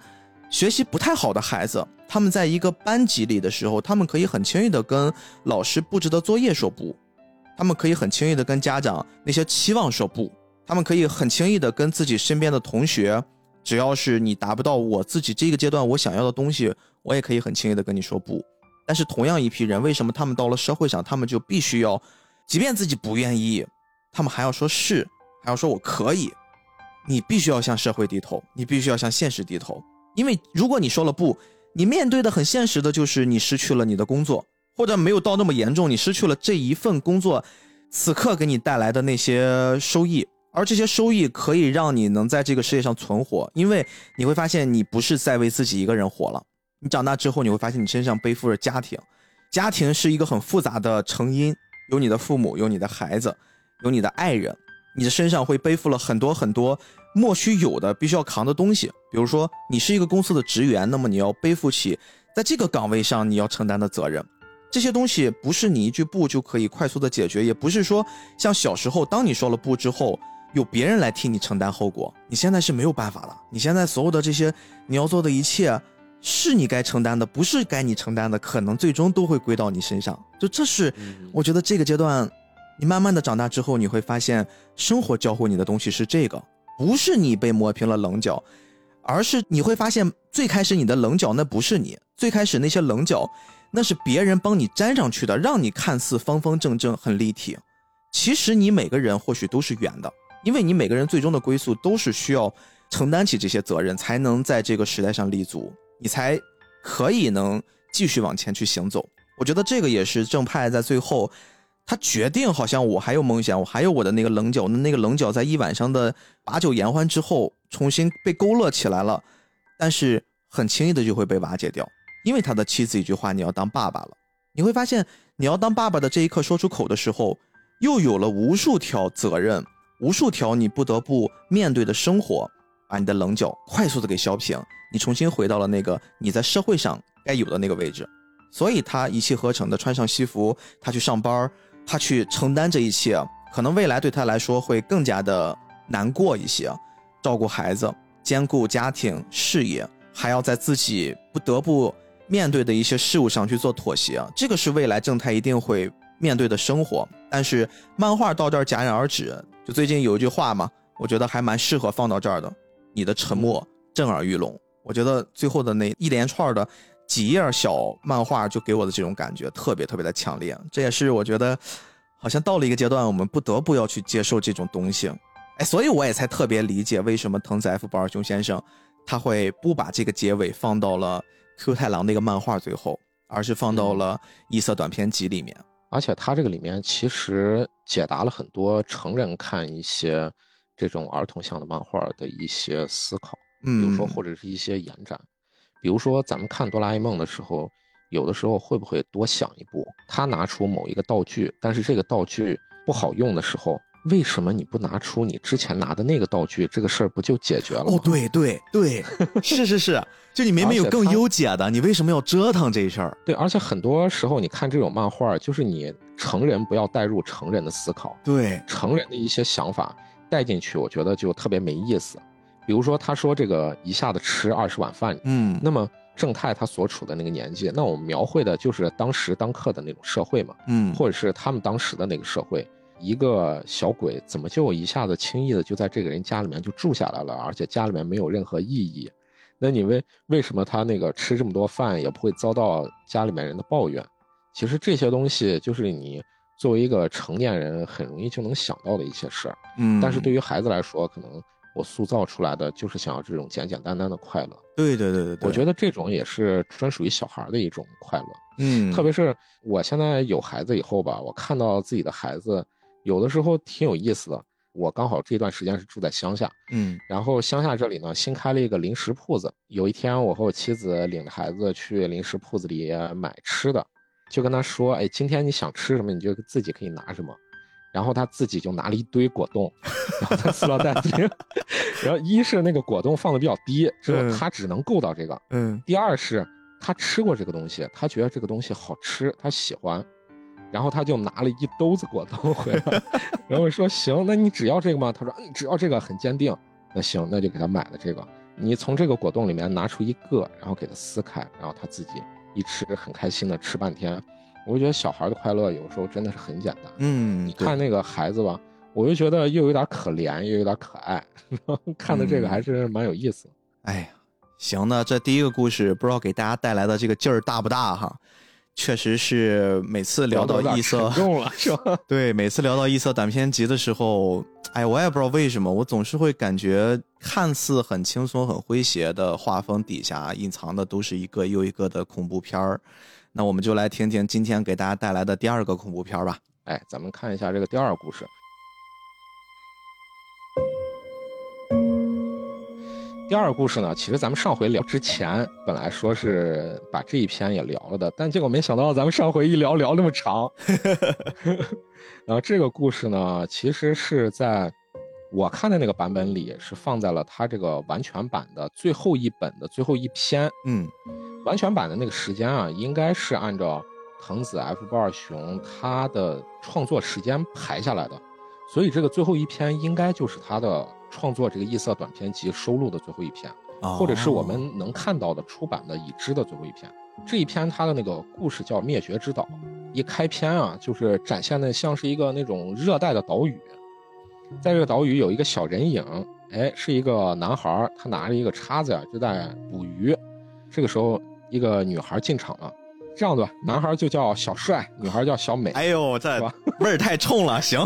学习不太好的孩子，他们在一个班级里的时候，他们可以很轻易的跟老师布置的作业说不，他们可以很轻易的跟家长那些期望说不，他们可以很轻易的跟自己身边的同学，只要是你达不到我自己这个阶段我想要的东西，我也可以很轻易的跟你说不。但是同样一批人，为什么他们到了社会上，他们就必须要，即便自己不愿意？他们还要说是，还要说我可以，你必须要向社会低头，你必须要向现实低头。因为如果你说了不，你面对的很现实的就是你失去了你的工作，或者没有到那么严重，你失去了这一份工作此刻给你带来的那些收益，而这些收益可以让你能在这个世界上存活。因为你会发现你不是在为自己一个人活了，你长大之后你会发现你身上背负着家庭，家庭是一个很复杂的成因，有你的父母，有你的孩子。有你的爱人，你的身上会背负了很多很多莫须有的必须要扛的东西。比如说，你是一个公司的职员，那么你要背负起在这个岗位上你要承担的责任。这些东西不是你一句不就可以快速的解决，也不是说像小时候，当你说了不之后，有别人来替你承担后果。你现在是没有办法了。你现在所有的这些你要做的一切，是你该承担的，不是该你承担的，可能最终都会归到你身上。就这是，我觉得这个阶段。你慢慢的长大之后，你会发现，生活教会你的东西是这个，不是你被磨平了棱角，而是你会发现，最开始你的棱角那不是你，最开始那些棱角，那是别人帮你粘上去的，让你看似方方正正、很立体。其实你每个人或许都是圆的，因为你每个人最终的归宿都是需要承担起这些责任，才能在这个时代上立足，你才可以能继续往前去行走。我觉得这个也是正派在最后。他决定，好像我还有梦想，我还有我的那个棱角，那那个棱角在一晚上的把酒言欢之后，重新被勾勒起来了，但是很轻易的就会被瓦解掉，因为他的妻子一句话：“你要当爸爸了。”你会发现，你要当爸爸的这一刻说出口的时候，又有了无数条责任，无数条你不得不面对的生活，把你的棱角快速的给削平，你重新回到了那个你在社会上该有的那个位置，所以他一气呵成的穿上西服，他去上班。他去承担这一切，可能未来对他来说会更加的难过一些，照顾孩子，兼顾家庭事业，还要在自己不得不面对的一些事物上去做妥协，这个是未来正太一定会面对的生活。但是漫画到这儿戛然而止，就最近有一句话嘛，我觉得还蛮适合放到这儿的，你的沉默震耳欲聋。我觉得最后的那一连串的。几页小漫画就给我的这种感觉特别特别的强烈，这也是我觉得好像到了一个阶段，我们不得不要去接受这种东西，哎，所以我也才特别理解为什么藤子 F 不二雄先生他会不把这个结尾放到了 Q 太郎那个漫画最后，而是放到了异色短篇集里面。而且他这个里面其实解答了很多成人看一些这种儿童向的漫画的一些思考，嗯，比如说或者是一些延展。比如说，咱们看哆啦 A 梦的时候，有的时候会不会多想一步？他拿出某一个道具，但是这个道具不好用的时候，为什么你不拿出你之前拿的那个道具？这个事儿不就解决了？哦，对对对，是是是，就你明明有更优解的，你为什么要折腾这事儿？对，而且很多时候你看这种漫画，就是你成人不要带入成人的思考，对，成人的一些想法。带进去，我觉得就特别没意思。比如说，他说这个一下子吃二十碗饭，嗯，那么正太他所处的那个年纪，那我们描绘的就是当时当刻的那种社会嘛，嗯，或者是他们当时的那个社会，一个小鬼怎么就一下子轻易的就在这个人家里面就住下来了，而且家里面没有任何意义？那你为为什么他那个吃这么多饭也不会遭到家里面人的抱怨？其实这些东西就是你。作为一个成年人，很容易就能想到的一些事儿，嗯，但是对于孩子来说，可能我塑造出来的就是想要这种简简单单的快乐。对对对对，对我觉得这种也是专属于小孩的一种快乐。嗯，特别是我现在有孩子以后吧，我看到自己的孩子，有的时候挺有意思的。我刚好这段时间是住在乡下，嗯，然后乡下这里呢新开了一个零食铺子。有一天，我和我妻子领着孩子去零食铺子里买吃的。就跟他说，哎，今天你想吃什么，你就自己可以拿什么。然后他自己就拿了一堆果冻，然后在塑料袋子里。然后一是那个果冻放的比较低，之后他只能够到这个。嗯。第二是他吃过这个东西，他觉得这个东西好吃，他喜欢。然后他就拿了一兜子果冻回来。然后说行，那你只要这个吗？他说嗯，只要这个，很坚定。那行，那就给他买了这个。你从这个果冻里面拿出一个，然后给他撕开，然后他自己。一吃很开心的吃半天，我就觉得小孩的快乐有时候真的是很简单。嗯，你看那个孩子吧，我就觉得又有点可怜，又有点可爱，看的这个还是蛮有意思。哎呀，行，那这第一个故事不知道给大家带来的这个劲儿大不大哈？确实是每次聊到异色，重了是吧？对，每次聊到异色短篇集的时候，哎，我也不知道为什么，我总是会感觉看似很轻松、很诙谐的画风底下，隐藏的都是一个又一个的恐怖片儿。那我们就来听听今天给大家带来的第二个恐怖片吧。哎，咱们看一下这个第二个故事。第二个故事呢，其实咱们上回聊之前，本来说是把这一篇也聊了的，但结果没想到咱们上回一聊聊那么长。然后这个故事呢，其实是在我看的那个版本里，是放在了它这个完全版的最后一本的最后一篇。嗯，完全版的那个时间啊，应该是按照藤子 F 不二雄他的创作时间排下来的，所以这个最后一篇应该就是他的。创作这个异色短篇集收录的最后一篇，或者是我们能看到的出版的已知的最后一篇。这一篇他的那个故事叫《灭绝之岛》，一开篇啊，就是展现的像是一个那种热带的岛屿，在这个岛屿有一个小人影，哎，是一个男孩，他拿着一个叉子呀，就在捕鱼。这个时候，一个女孩进场了。这样子吧，男孩就叫小帅，女孩叫小美。哎呦，这味儿太冲了，行，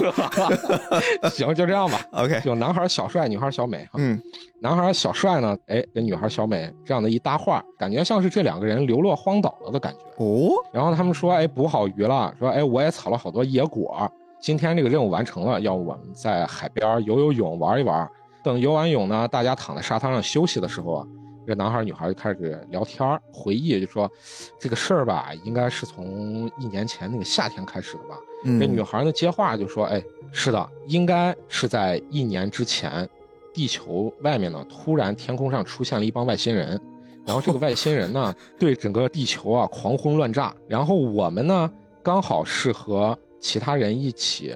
行，就这样吧。OK，就男孩小帅，女孩小美。嗯，男孩小帅呢，哎，跟女孩小美这样的一搭话，感觉像是这两个人流落荒岛了的感觉。哦，然后他们说，哎，捕好鱼了，说，哎，我也采了好多野果，今天这个任务完成了，要我们在海边游游泳，玩一玩。等游完泳呢，大家躺在沙滩上休息的时候啊。这个男孩女孩就开始聊天回忆，就说这个事儿吧，应该是从一年前那个夏天开始的吧。这女孩呢接话就说：“哎，是的，应该是在一年之前，地球外面呢突然天空上出现了一帮外星人，然后这个外星人呢 对整个地球啊狂轰乱炸，然后我们呢刚好是和其他人一起。”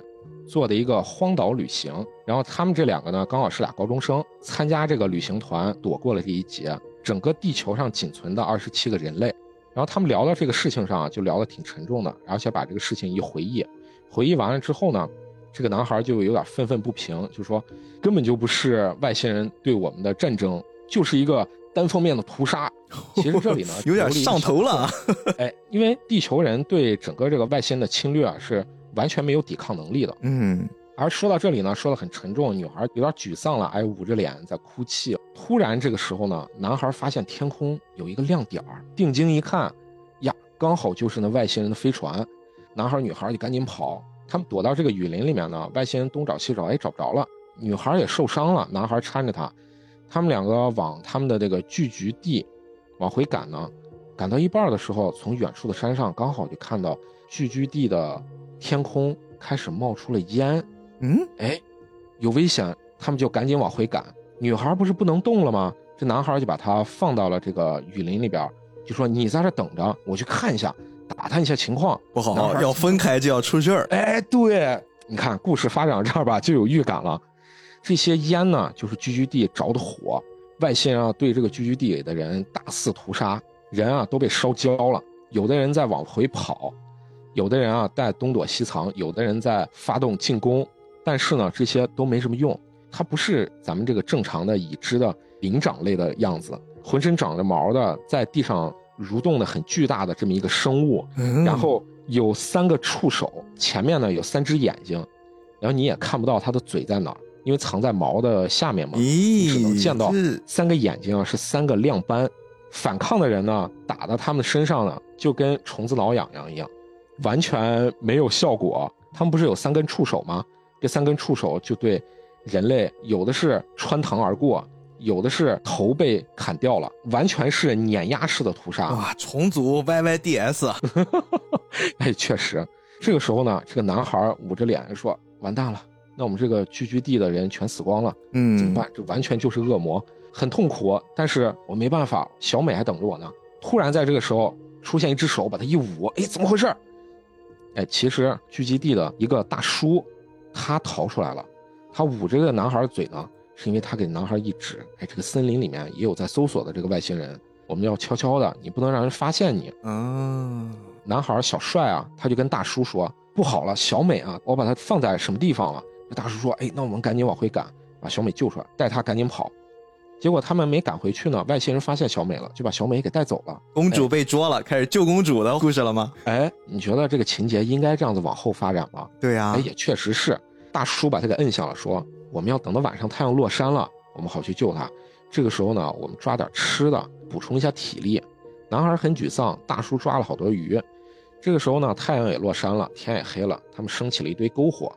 做的一个荒岛旅行，然后他们这两个呢，刚好是俩高中生，参加这个旅行团，躲过了这一劫。整个地球上仅存的二十七个人类，然后他们聊到这个事情上，就聊得挺沉重的，而且把这个事情一回忆，回忆完了之后呢，这个男孩就有点愤愤不平，就说根本就不是外星人对我们的战争，就是一个单方面的屠杀。其实这里呢，有点上头了。哎，因为地球人对整个这个外星的侵略啊是。完全没有抵抗能力的，嗯。而说到这里呢，说的很沉重，女孩有点沮丧了，哎，捂着脸在哭泣。突然这个时候呢，男孩发现天空有一个亮点儿，定睛一看，呀，刚好就是那外星人的飞船。男孩女孩就赶紧跑，他们躲到这个雨林里面呢。外星人东找西找，哎，找不着了。女孩也受伤了，男孩搀着她，他们两个往他们的这个聚集地往回赶呢。赶到一半的时候，从远处的山上刚好就看到聚居地的。天空开始冒出了烟，嗯，哎，有危险，他们就赶紧往回赶。女孩不是不能动了吗？这男孩就把她放到了这个雨林里边，就说：“你在这等着，我去看一下，打探一下情况。”不好，要分开就要出事儿。哎，对，你看故事发展到这儿吧，就有预感了。这些烟呢，就是聚居地着的火，外星人啊对这个聚居地里的人大肆屠杀，人啊都被烧焦了，有的人在往回跑，有的人啊在东躲西藏，有的人在发动进攻，但是呢，这些都没什么用，它不是咱们这个正常的已知的灵长类的样子，浑身长着毛的，在地上蠕动的很巨大的这么一个生物，然后有三个触手，前面呢有三只眼睛。然后你也看不到它的嘴在哪儿，因为藏在毛的下面嘛，你只能见到三个眼睛啊，是三个亮斑。反抗的人呢，打到他们身上呢，就跟虫子挠痒痒一样，完全没有效果。他们不是有三根触手吗？这三根触手就对人类有的是穿膛而过，有的是头被砍掉了，完全是碾压式的屠杀。哇，虫族 YYDS，哎，确实。这个时候呢，这个男孩捂着脸说。完蛋了，那我们这个聚居地的人全死光了，嗯，怎么办？这完全就是恶魔，很痛苦。但是我没办法，小美还等着我呢。突然在这个时候出现一只手，把他一捂，哎，怎么回事？哎，其实聚集地的一个大叔，他逃出来了。他捂着这个男孩的嘴呢，是因为他给男孩一指，哎，这个森林里面也有在搜索的这个外星人，我们要悄悄的，你不能让人发现你。嗯，男孩小帅啊，他就跟大叔说。不好了，小美啊，我把她放在什么地方了？那大叔说：“哎，那我们赶紧往回赶，把小美救出来，带她赶紧跑。”结果他们没赶回去呢，外星人发现小美了，就把小美给带走了。公主被捉了，开始救公主的故事了吗？哎，你觉得这个情节应该这样子往后发展吗？对呀，哎，也确实是。大叔把他给摁下了，说：“我们要等到晚上太阳落山了，我们好去救她。这个时候呢，我们抓点吃的，补充一下体力。”男孩很沮丧，大叔抓了好多鱼。这个时候呢，太阳也落山了，天也黑了，他们升起了一堆篝火。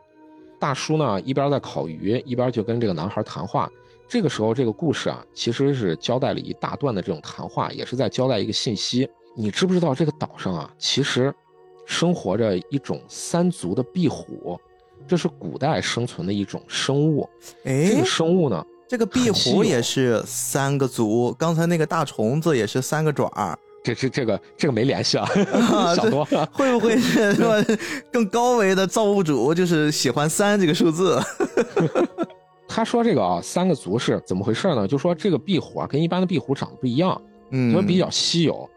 大叔呢一边在烤鱼，一边就跟这个男孩谈话。这个时候，这个故事啊，其实是交代了一大段的这种谈话，也是在交代一个信息。你知不知道这个岛上啊，其实生活着一种三足的壁虎，这是古代生存的一种生物。哎，这个生物呢，这个壁虎也是三个足，刚才那个大虫子也是三个爪。这这这个这个没联系啊，想多了。会不会 是说更高维的造物主就是喜欢三这个数字？他说这个啊，三个族是怎么回事呢？就说这个壁虎啊，跟一般的壁虎长得不一样，嗯，因为比较稀有。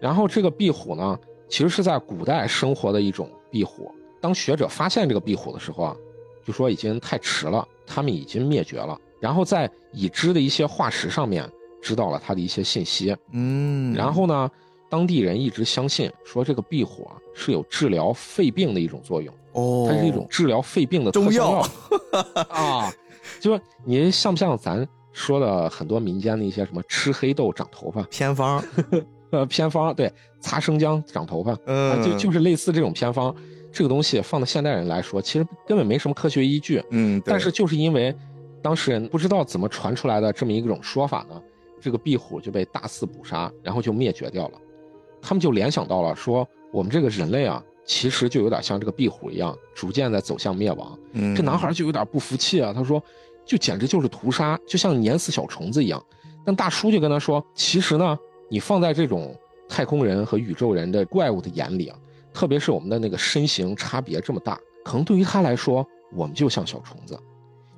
然后这个壁虎呢，其实是在古代生活的一种壁虎。当学者发现这个壁虎的时候啊，就说已经太迟了，它们已经灭绝了。然后在已知的一些化石上面。知道了它的一些信息，嗯，然后呢，当地人一直相信说这个壁虎啊是有治疗肺病的一种作用，哦，它是一种治疗肺病的中药 啊，就是您像不像咱说的很多民间的一些什么吃黑豆长头发偏方，呃，偏方对，擦生姜长头发，嗯，就就是类似这种偏方，这个东西放到现代人来说，其实根本没什么科学依据，嗯，但是就是因为当事人不知道怎么传出来的这么一种说法呢。这个壁虎就被大肆捕杀，然后就灭绝掉了。他们就联想到了说，我们这个人类啊，其实就有点像这个壁虎一样，逐渐在走向灭亡。嗯，这男孩就有点不服气啊，他说，就简直就是屠杀，就像碾死小虫子一样。但大叔就跟他说，其实呢，你放在这种太空人和宇宙人的怪物的眼里啊，特别是我们的那个身形差别这么大，可能对于他来说，我们就像小虫子。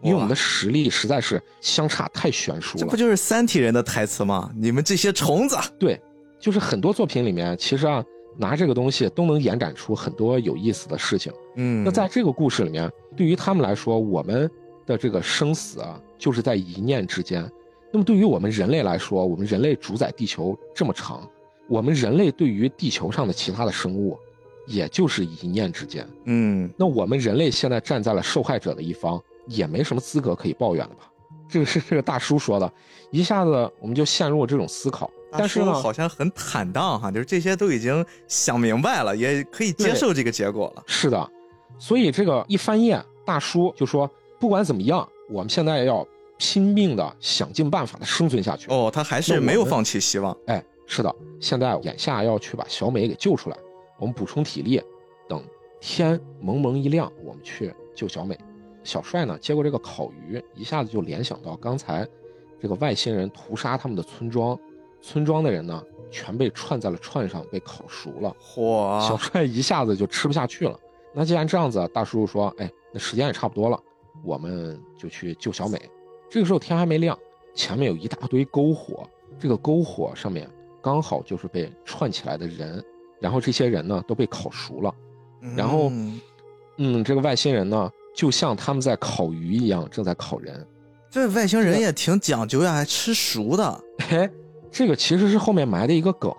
因为我们的实力实在是相差太悬殊了，这不就是三体人的台词吗？你们这些虫子！对，就是很多作品里面，其实啊，拿这个东西都能延展出很多有意思的事情。嗯，那在这个故事里面，对于他们来说，我们的这个生死啊，就是在一念之间。那么对于我们人类来说，我们人类主宰地球这么长，我们人类对于地球上的其他的生物，也就是一念之间。嗯，那我们人类现在站在了受害者的一方。也没什么资格可以抱怨了吧？这个是这个大叔说的，一下子我们就陷入了这种思考。但是呢，好像很坦荡哈，就是这些都已经想明白了，也可以接受这个结果了。是的，所以这个一翻页，大叔就说，不管怎么样，我们现在要拼命的想尽办法的生存下去。哦，他还是没有放弃希望。哎，是的，现在眼下要去把小美给救出来，我们补充体力，等天蒙蒙一亮，我们去救小美。小帅呢，接过这个烤鱼，一下子就联想到刚才这个外星人屠杀他们的村庄，村庄的人呢全被串在了串上，被烤熟了。嚯！小帅一下子就吃不下去了。那既然这样子，大叔叔说：“哎，那时间也差不多了，我们就去救小美。这个时候天还没亮，前面有一大堆篝火，这个篝火上面刚好就是被串起来的人，然后这些人呢都被烤熟了，然后，嗯，这个外星人呢就像他们在烤鱼一样，正在烤人。这外星人也挺讲究呀，还吃熟的。哎，这个其实是后面埋的一个梗。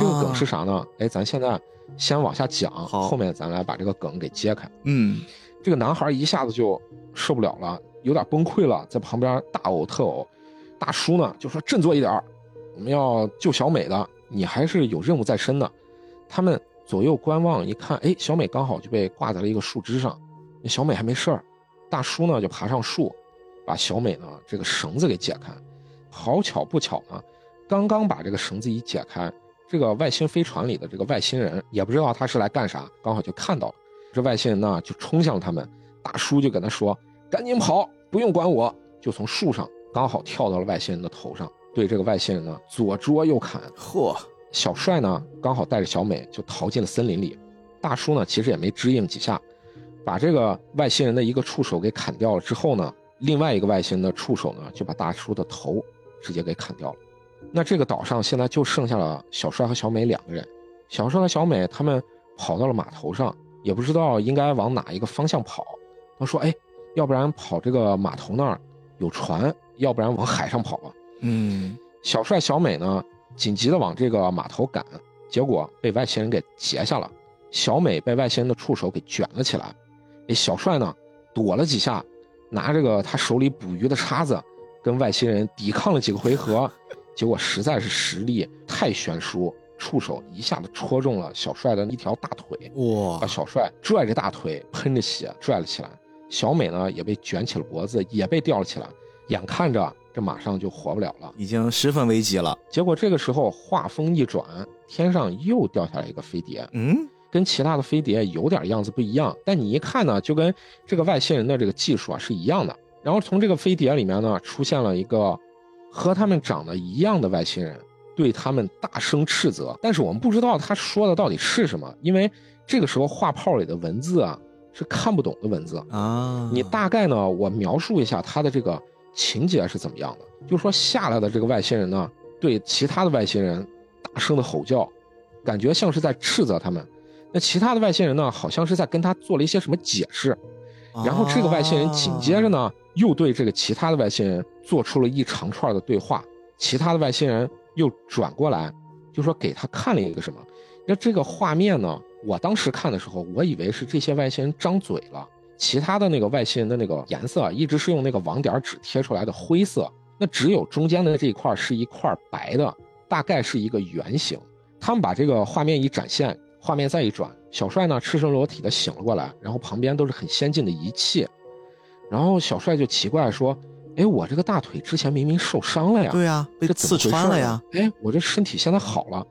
这个梗是啥呢？哎，咱现在先往下讲，后面咱来把这个梗给揭开。嗯，这个男孩一下子就受不了了，有点崩溃了，在旁边大呕特呕。大叔呢就说：“振作一点我们要救小美的，你还是有任务在身的。”他们左右观望一看，哎，小美刚好就被挂在了一个树枝上，小美还没事儿。大叔呢就爬上树。把小美呢这个绳子给解开，好巧不巧呢，刚刚把这个绳子一解开，这个外星飞船里的这个外星人也不知道他是来干啥，刚好就看到了这外星人呢，就冲向他们。大叔就跟他说：“赶紧跑，不用管我。”就从树上刚好跳到了外星人的头上，对这个外星人呢左捉右砍。嚯！小帅呢刚好带着小美就逃进了森林里。大叔呢其实也没支应几下，把这个外星人的一个触手给砍掉了之后呢。另外一个外星人的触手呢，就把大叔的头直接给砍掉了。那这个岛上现在就剩下了小帅和小美两个人。小帅和小美他们跑到了码头上，也不知道应该往哪一个方向跑。他说：“哎，要不然跑这个码头那儿有船，要不然往海上跑吧。”嗯，小帅、小美呢，紧急的往这个码头赶，结果被外星人给截下了。小美被外星人的触手给卷了起来。哎，小帅呢，躲了几下。拿这个他手里捕鱼的叉子，跟外星人抵抗了几个回合，结果实在是实力太悬殊，触手一下子戳中了小帅的一条大腿，哇！把小帅拽着大腿喷着血拽了起来。小美呢也被卷起了脖子，也被吊了起来，眼看着这马上就活不了了，已经十分危急了。结果这个时候话锋一转，天上又掉下来一个飞碟，嗯。跟其他的飞碟有点样子不一样，但你一看呢，就跟这个外星人的这个技术啊是一样的。然后从这个飞碟里面呢，出现了一个和他们长得一样的外星人，对他们大声斥责。但是我们不知道他说的到底是什么，因为这个时候画炮里的文字啊是看不懂的文字啊。你大概呢，我描述一下他的这个情节是怎么样的，就是说下来的这个外星人呢，对其他的外星人大声的吼叫，感觉像是在斥责他们。那其他的外星人呢？好像是在跟他做了一些什么解释，然后这个外星人紧接着呢，又对这个其他的外星人做出了一长串的对话。其他的外星人又转过来，就说给他看了一个什么？那这个画面呢？我当时看的时候，我以为是这些外星人张嘴了。其他的那个外星人的那个颜色一直是用那个网点纸贴出来的灰色，那只有中间的这一块是一块白的，大概是一个圆形。他们把这个画面一展现。画面再一转，小帅呢赤身裸体的醒了过来，然后旁边都是很先进的仪器，然后小帅就奇怪说：“哎，我这个大腿之前明明受伤了呀，对呀，被刺穿了呀，哎，我这身体现在好了。”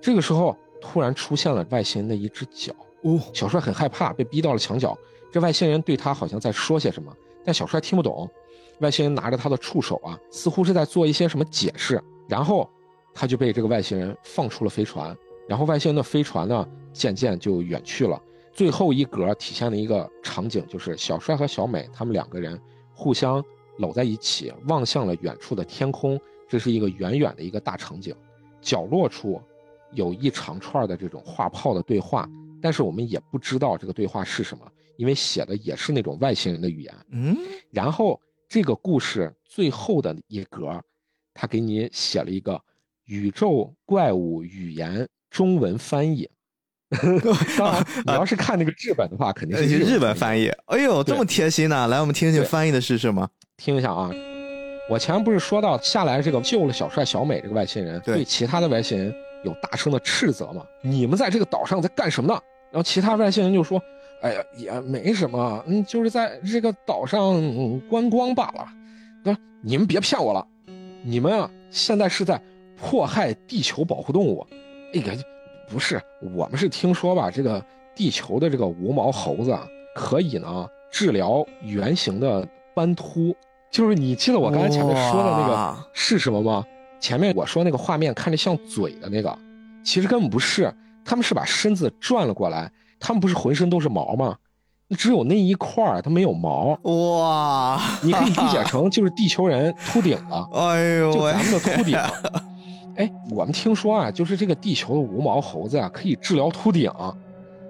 这个时候突然出现了外星人的一只脚，哦，小帅很害怕，被逼到了墙角。这外星人对他好像在说些什么，但小帅听不懂。外星人拿着他的触手啊，似乎是在做一些什么解释，然后他就被这个外星人放出了飞船。然后外星人的飞船呢，渐渐就远去了。最后一格体现了一个场景，就是小帅和小美他们两个人互相搂在一起，望向了远处的天空。这是一个远远的一个大场景。角落处有一长串的这种画炮的对话，但是我们也不知道这个对话是什么，因为写的也是那种外星人的语言。嗯。然后这个故事最后的一格，他给你写了一个宇宙怪物语言。中文翻译 当然，你要是看那个日本的话，肯定是日本翻译。哎呦，这么贴心呢！来，我们听听翻译的是什么？听一下啊。我前面不是说到下来这个救了小帅、小美这个外星人，对其他的外星人有大声的斥责吗？你们在这个岛上在干什么呢？然后其他外星人就说：“哎呀，也没什么，嗯，就是在这个岛上观光罢了。”那你们别骗我了，你们啊，现在是在迫害地球保护动物。哎呀，不是，我们是听说吧，这个地球的这个无毛猴子可以呢治疗圆形的斑秃，就是你记得我刚才前面说的那个是什么吗？前面我说那个画面看着像嘴的那个，其实根本不是，他们是把身子转了过来，他们不是浑身都是毛吗？只有那一块儿它没有毛。哇，你可以理解成就是地球人秃顶了。哎呦，就咱们的秃顶。哎，我们听说啊，就是这个地球的无毛猴子啊，可以治疗秃顶，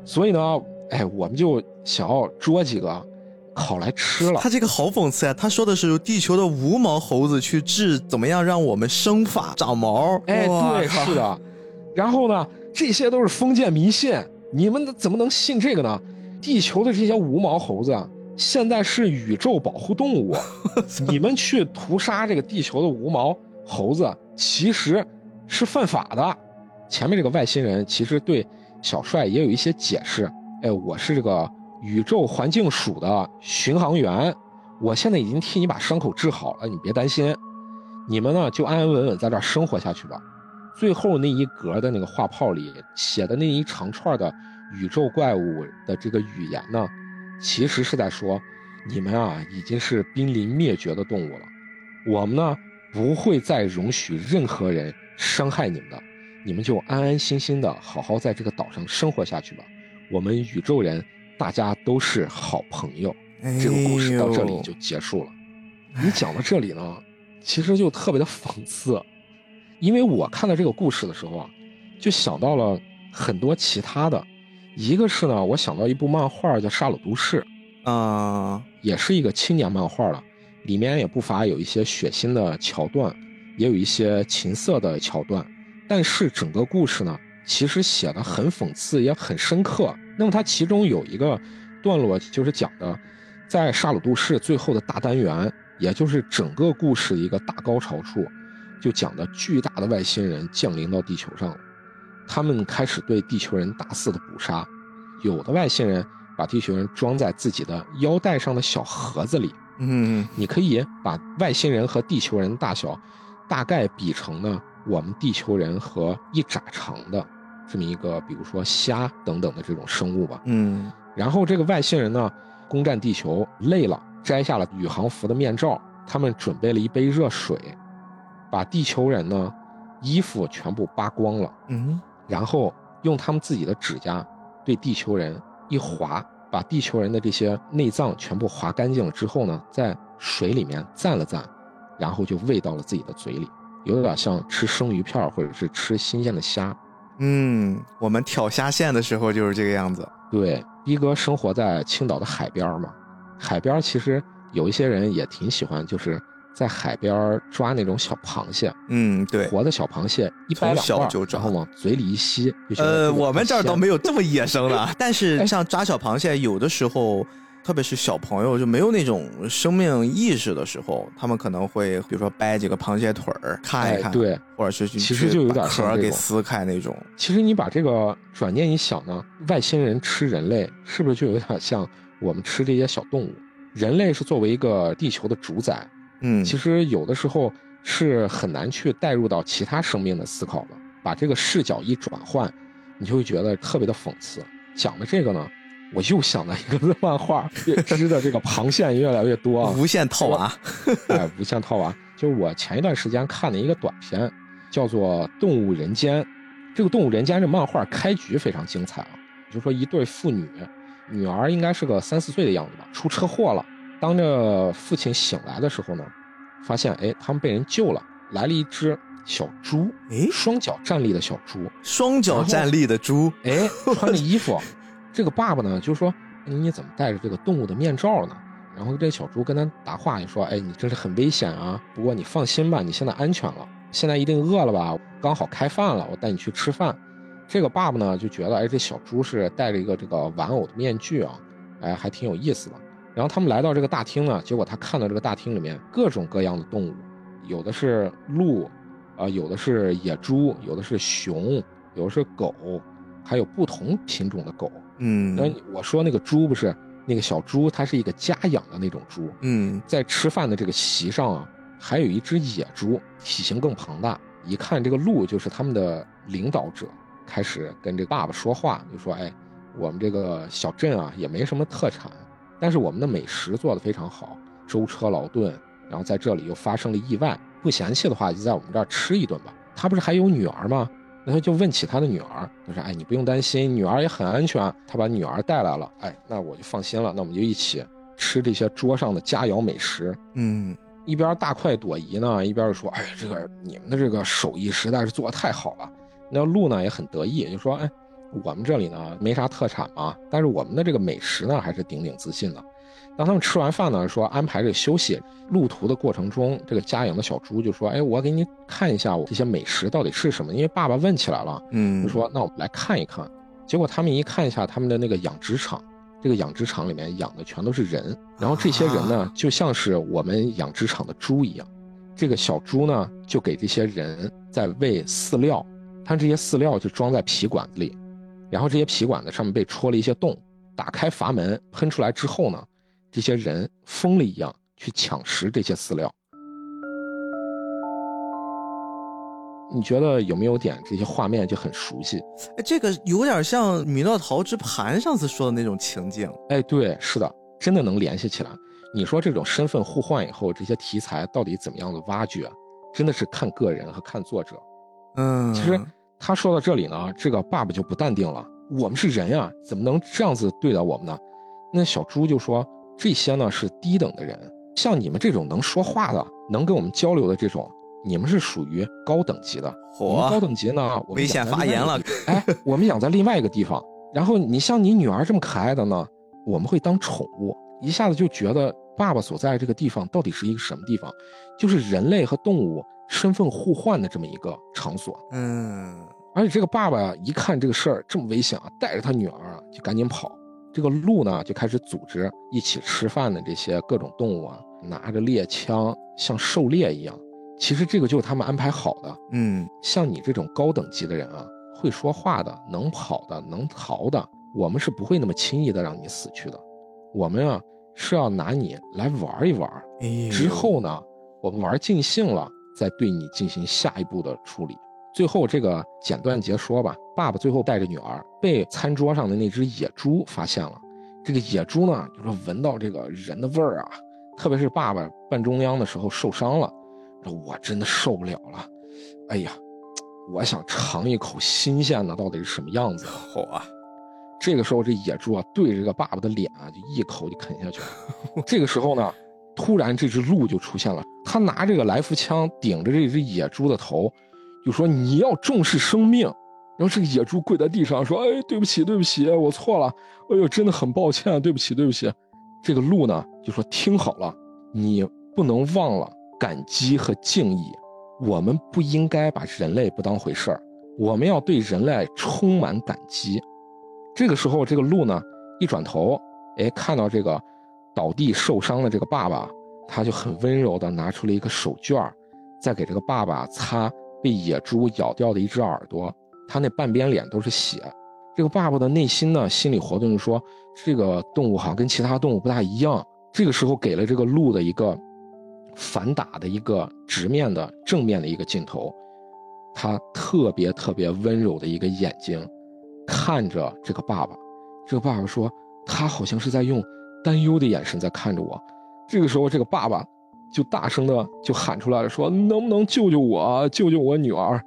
所以呢，哎，我们就想要捉几个。烤来吃了，他这个好讽刺呀！他说的是地球的无毛猴子去治怎么样让我们生发长毛？哎，对，是的。然后呢，这些都是封建迷信，你们怎么能信这个呢？地球的这些无毛猴子现在是宇宙保护动物，你们去屠杀这个地球的无毛猴子，其实是犯法的。前面这个外星人其实对小帅也有一些解释。哎，我是这个。宇宙环境署的巡航员，我现在已经替你把伤口治好了，你别担心。你们呢就安安稳稳在这儿生活下去吧。最后那一格的那个画炮里写的那一长串的宇宙怪物的这个语言呢，其实是在说，你们啊已经是濒临灭绝的动物了。我们呢不会再容许任何人伤害你们的，你们就安安心心的好好在这个岛上生活下去吧。我们宇宙人。大家都是好朋友，这个故事到这里就结束了。你讲到这里呢，其实就特别的讽刺，因为我看到这个故事的时候啊，就想到了很多其他的。一个是呢，我想到一部漫画叫《杀戮都市》，啊，也是一个青年漫画了，里面也不乏有一些血腥的桥段，也有一些情色的桥段，但是整个故事呢，其实写的很讽刺，也很深刻。那么它其中有一个段落，就是讲的，在沙鲁杜市最后的大单元，也就是整个故事的一个大高潮处，就讲的巨大的外星人降临到地球上了，他们开始对地球人大肆的捕杀，有的外星人把地球人装在自己的腰带上的小盒子里，嗯，你可以把外星人和地球人大小，大概比成呢我们地球人和一拃长的。这么一个，比如说虾等等的这种生物吧，嗯，然后这个外星人呢，攻占地球累了，摘下了宇航服的面罩，他们准备了一杯热水，把地球人呢衣服全部扒光了，嗯，然后用他们自己的指甲对地球人一划，把地球人的这些内脏全部划干净了之后呢，在水里面蘸了蘸，然后就喂到了自己的嘴里，有点像吃生鱼片或者是吃新鲜的虾。嗯，我们挑虾线的时候就是这个样子。对，逼哥生活在青岛的海边嘛，海边其实有一些人也挺喜欢，就是在海边抓那种小螃蟹。嗯，对，活的小螃蟹一掰两段，然后往嘴里一吸。呃，我们这儿倒没有这么野生的，但是 像抓小螃蟹，有的时候。特别是小朋友就没有那种生命意识的时候，他们可能会比如说掰几个螃蟹腿儿看一看，对，或者是其实就有点壳给撕开那种。其实你把这个转念一想呢，外星人吃人类是不是就有点像我们吃这些小动物？人类是作为一个地球的主宰，嗯，其实有的时候是很难去带入到其他生命的思考的。把这个视角一转换，你就会觉得特别的讽刺。讲的这个呢。我又想到一个漫画，织的这个螃蟹越来越多啊！无限套娃，哎，无限套娃，就是我前一段时间看了一个短片，叫做《动物人间》。这个《动物人间》这漫画开局非常精彩啊，就说一对父女，女儿应该是个三四岁的样子吧，出车祸了。当着父亲醒来的时候呢，发现哎，他们被人救了，来了一只小猪，哎，双脚站立的小猪，双脚站立的猪，哎，穿着衣服。这个爸爸呢，就说你怎么戴着这个动物的面罩呢？然后这小猪跟他答话，就说：“哎，你这是很危险啊！不过你放心吧，你现在安全了。现在一定饿了吧？刚好开饭了，我带你去吃饭。”这个爸爸呢就觉得，哎，这小猪是戴着一个这个玩偶的面具啊，哎，还挺有意思的。然后他们来到这个大厅呢，结果他看到这个大厅里面各种各样的动物，有的是鹿，啊，有的是野猪，有的是熊，有的是狗，还有不同品种的狗。嗯，那我说那个猪不是那个小猪，它是一个家养的那种猪。嗯，在吃饭的这个席上啊，还有一只野猪，体型更庞大。一看这个鹿就是他们的领导者，开始跟这个爸爸说话，就说：“哎，我们这个小镇啊也没什么特产，但是我们的美食做得非常好，舟车劳顿，然后在这里又发生了意外，不嫌弃的话就在我们这儿吃一顿吧。”他不是还有女儿吗？那他就问起他的女儿，他说：“哎，你不用担心，女儿也很安全。他把女儿带来了，哎，那我就放心了。那我们就一起吃这些桌上的佳肴美食。”嗯，一边大快朵颐呢，一边说：“哎，这个你们的这个手艺实在是做的太好了。”那鹿呢也很得意，就说：“哎，我们这里呢没啥特产嘛，但是我们的这个美食呢还是鼎鼎自信的。”当他们吃完饭呢，说安排着休息。路途的过程中，这个家养的小猪就说：“哎，我给你看一下我这些美食到底是什么。”因为爸爸问起来了，嗯，就说：“那我们来看一看。”结果他们一看一下他们的那个养殖场，这个养殖场里面养的全都是人，然后这些人呢就像是我们养殖场的猪一样。这个小猪呢就给这些人在喂饲料，它这些饲料就装在皮管子里，然后这些皮管子上面被戳了一些洞，打开阀门喷出来之后呢。这些人疯了一样去抢食这些饲料，你觉得有没有点这些画面就很熟悉？哎，这个有点像《米诺陶之盘》上次说的那种情景。哎，对，是的，真的能联系起来。你说这种身份互换以后，这些题材到底怎么样的挖掘，真的是看个人和看作者。嗯，其实他说到这里呢，这个爸爸就不淡定了。我们是人呀，怎么能这样子对待我们呢？那小猪就说。这些呢是低等的人，像你们这种能说话的、能跟我们交流的这种，你们是属于高等级的。嚯，高等级呢？危险发言了！哎，我们养在另外一个地方。然后你像你女儿这么可爱的呢，我们会当宠物。一下子就觉得爸爸所在这个地方到底是一个什么地方？就是人类和动物身份互换的这么一个场所。嗯，而且这个爸爸一看这个事儿这么危险啊，带着他女儿啊就赶紧跑。这个鹿呢，就开始组织一起吃饭的这些各种动物啊，拿着猎枪，像狩猎一样。其实这个就是他们安排好的。嗯，像你这种高等级的人啊，会说话的，能跑的，能逃的，我们是不会那么轻易的让你死去的。我们啊，是要拿你来玩一玩，之后呢，我们玩尽兴了，再对你进行下一步的处理。最后这个简短截说吧，爸爸最后带着女儿被餐桌上的那只野猪发现了。这个野猪呢，就说闻到这个人的味儿啊，特别是爸爸半中央的时候受伤了，说我真的受不了了。哎呀，我想尝一口新鲜的到底是什么样子。好啊，这个时候这野猪啊，对着这个爸爸的脸啊，就一口就啃下去了。这个时候呢，突然这只鹿就出现了，他拿这个来福枪顶着这只野猪的头。就说你要重视生命，然后这个野猪跪在地上说：“哎，对不起，对不起，我错了。哎呦，真的很抱歉，对不起，对不起。”这个鹿呢就说：“听好了，你不能忘了感激和敬意。我们不应该把人类不当回事儿，我们要对人类充满感激。”这个时候，这个鹿呢一转头，哎，看到这个倒地受伤的这个爸爸，他就很温柔的拿出了一个手绢在给这个爸爸擦。被野猪咬掉的一只耳朵，他那半边脸都是血。这个爸爸的内心呢，心理活动就说，这个动物好像跟其他动物不大一样。这个时候给了这个鹿的一个反打的一个直面的正面的一个镜头，他特别特别温柔的一个眼睛看着这个爸爸。这个爸爸说，他好像是在用担忧的眼神在看着我。这个时候，这个爸爸。就大声的就喊出来了，说能不能救救我，救救我女儿？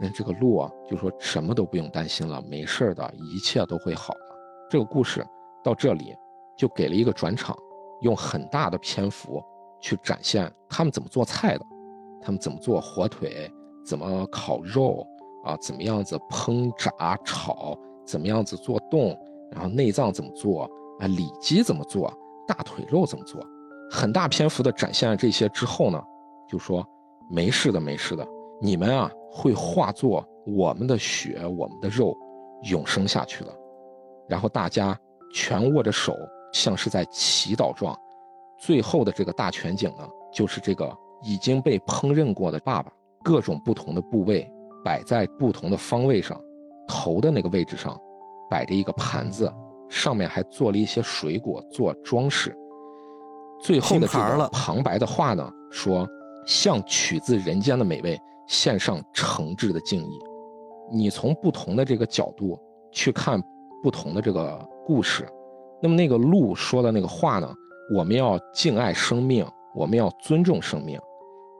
那这个鹿啊就说什么都不用担心了，没事的，一切都会好的。这个故事到这里就给了一个转场，用很大的篇幅去展现他们怎么做菜的，他们怎么做火腿，怎么烤肉啊，怎么样子烹炸炒，怎么样子做冻，然后内脏怎么做啊，里脊怎么做，大腿肉怎么做。很大篇幅的展现了这些之后呢，就说没事的，没事的，你们啊会化作我们的血，我们的肉，永生下去了。然后大家全握着手，像是在祈祷状。最后的这个大全景呢，就是这个已经被烹饪过的爸爸，各种不同的部位摆在不同的方位上，头的那个位置上摆着一个盘子，上面还做了一些水果做装饰。最后的这个旁白的话呢，说像取自人间的美味献上诚挚的敬意。你从不同的这个角度去看不同的这个故事，那么那个鹿说的那个话呢，我们要敬爱生命，我们要尊重生命。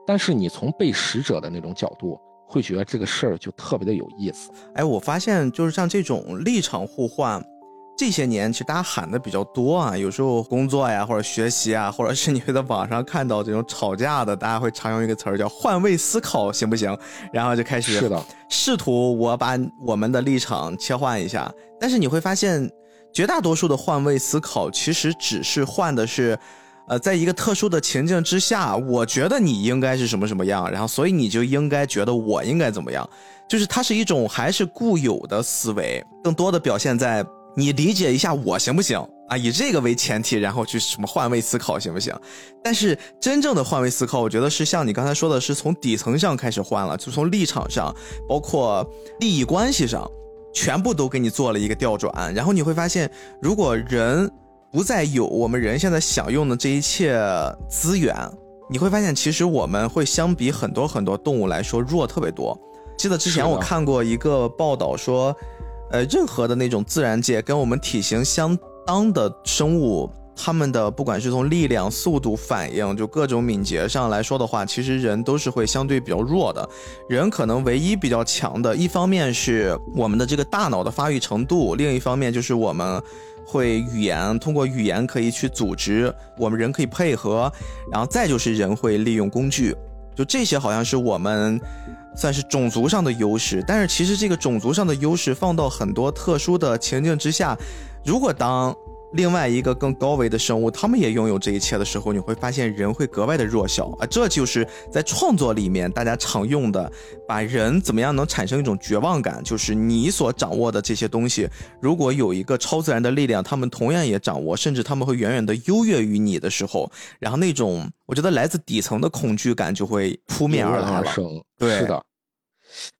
但是你从被食者的那种角度会觉得这个事儿就特别的有意思。哎，我发现就是像这种立场互换。这些年其实大家喊的比较多啊，有时候工作呀或者学习啊，或者是你会在网上看到这种吵架的，大家会常用一个词儿叫换位思考，行不行？然后就开始是的，试图我把我们的立场切换一下。但是你会发现，绝大多数的换位思考其实只是换的是，呃，在一个特殊的情境之下，我觉得你应该是什么什么样，然后所以你就应该觉得我应该怎么样，就是它是一种还是固有的思维，更多的表现在。你理解一下我行不行啊？以这个为前提，然后去什么换位思考行不行？但是真正的换位思考，我觉得是像你刚才说的，是从底层上开始换了，就从立场上，包括利益关系上，全部都给你做了一个调转。然后你会发现，如果人不再有我们人现在享用的这一切资源，你会发现，其实我们会相比很多很多动物来说弱特别多。记得之前我看过一个报道说。呃，任何的那种自然界跟我们体型相当的生物，他们的不管是从力量、速度、反应，就各种敏捷上来说的话，其实人都是会相对比较弱的。人可能唯一比较强的，一方面是我们的这个大脑的发育程度，另一方面就是我们会语言，通过语言可以去组织，我们人可以配合，然后再就是人会利用工具，就这些好像是我们。算是种族上的优势，但是其实这个种族上的优势放到很多特殊的情境之下，如果当。另外一个更高维的生物，他们也拥有这一切的时候，你会发现人会格外的弱小啊！这就是在创作里面大家常用的，把人怎么样能产生一种绝望感，就是你所掌握的这些东西，如果有一个超自然的力量，他们同样也掌握，甚至他们会远远的优越于你的时候，然后那种我觉得来自底层的恐惧感就会扑面而来了。对，是的。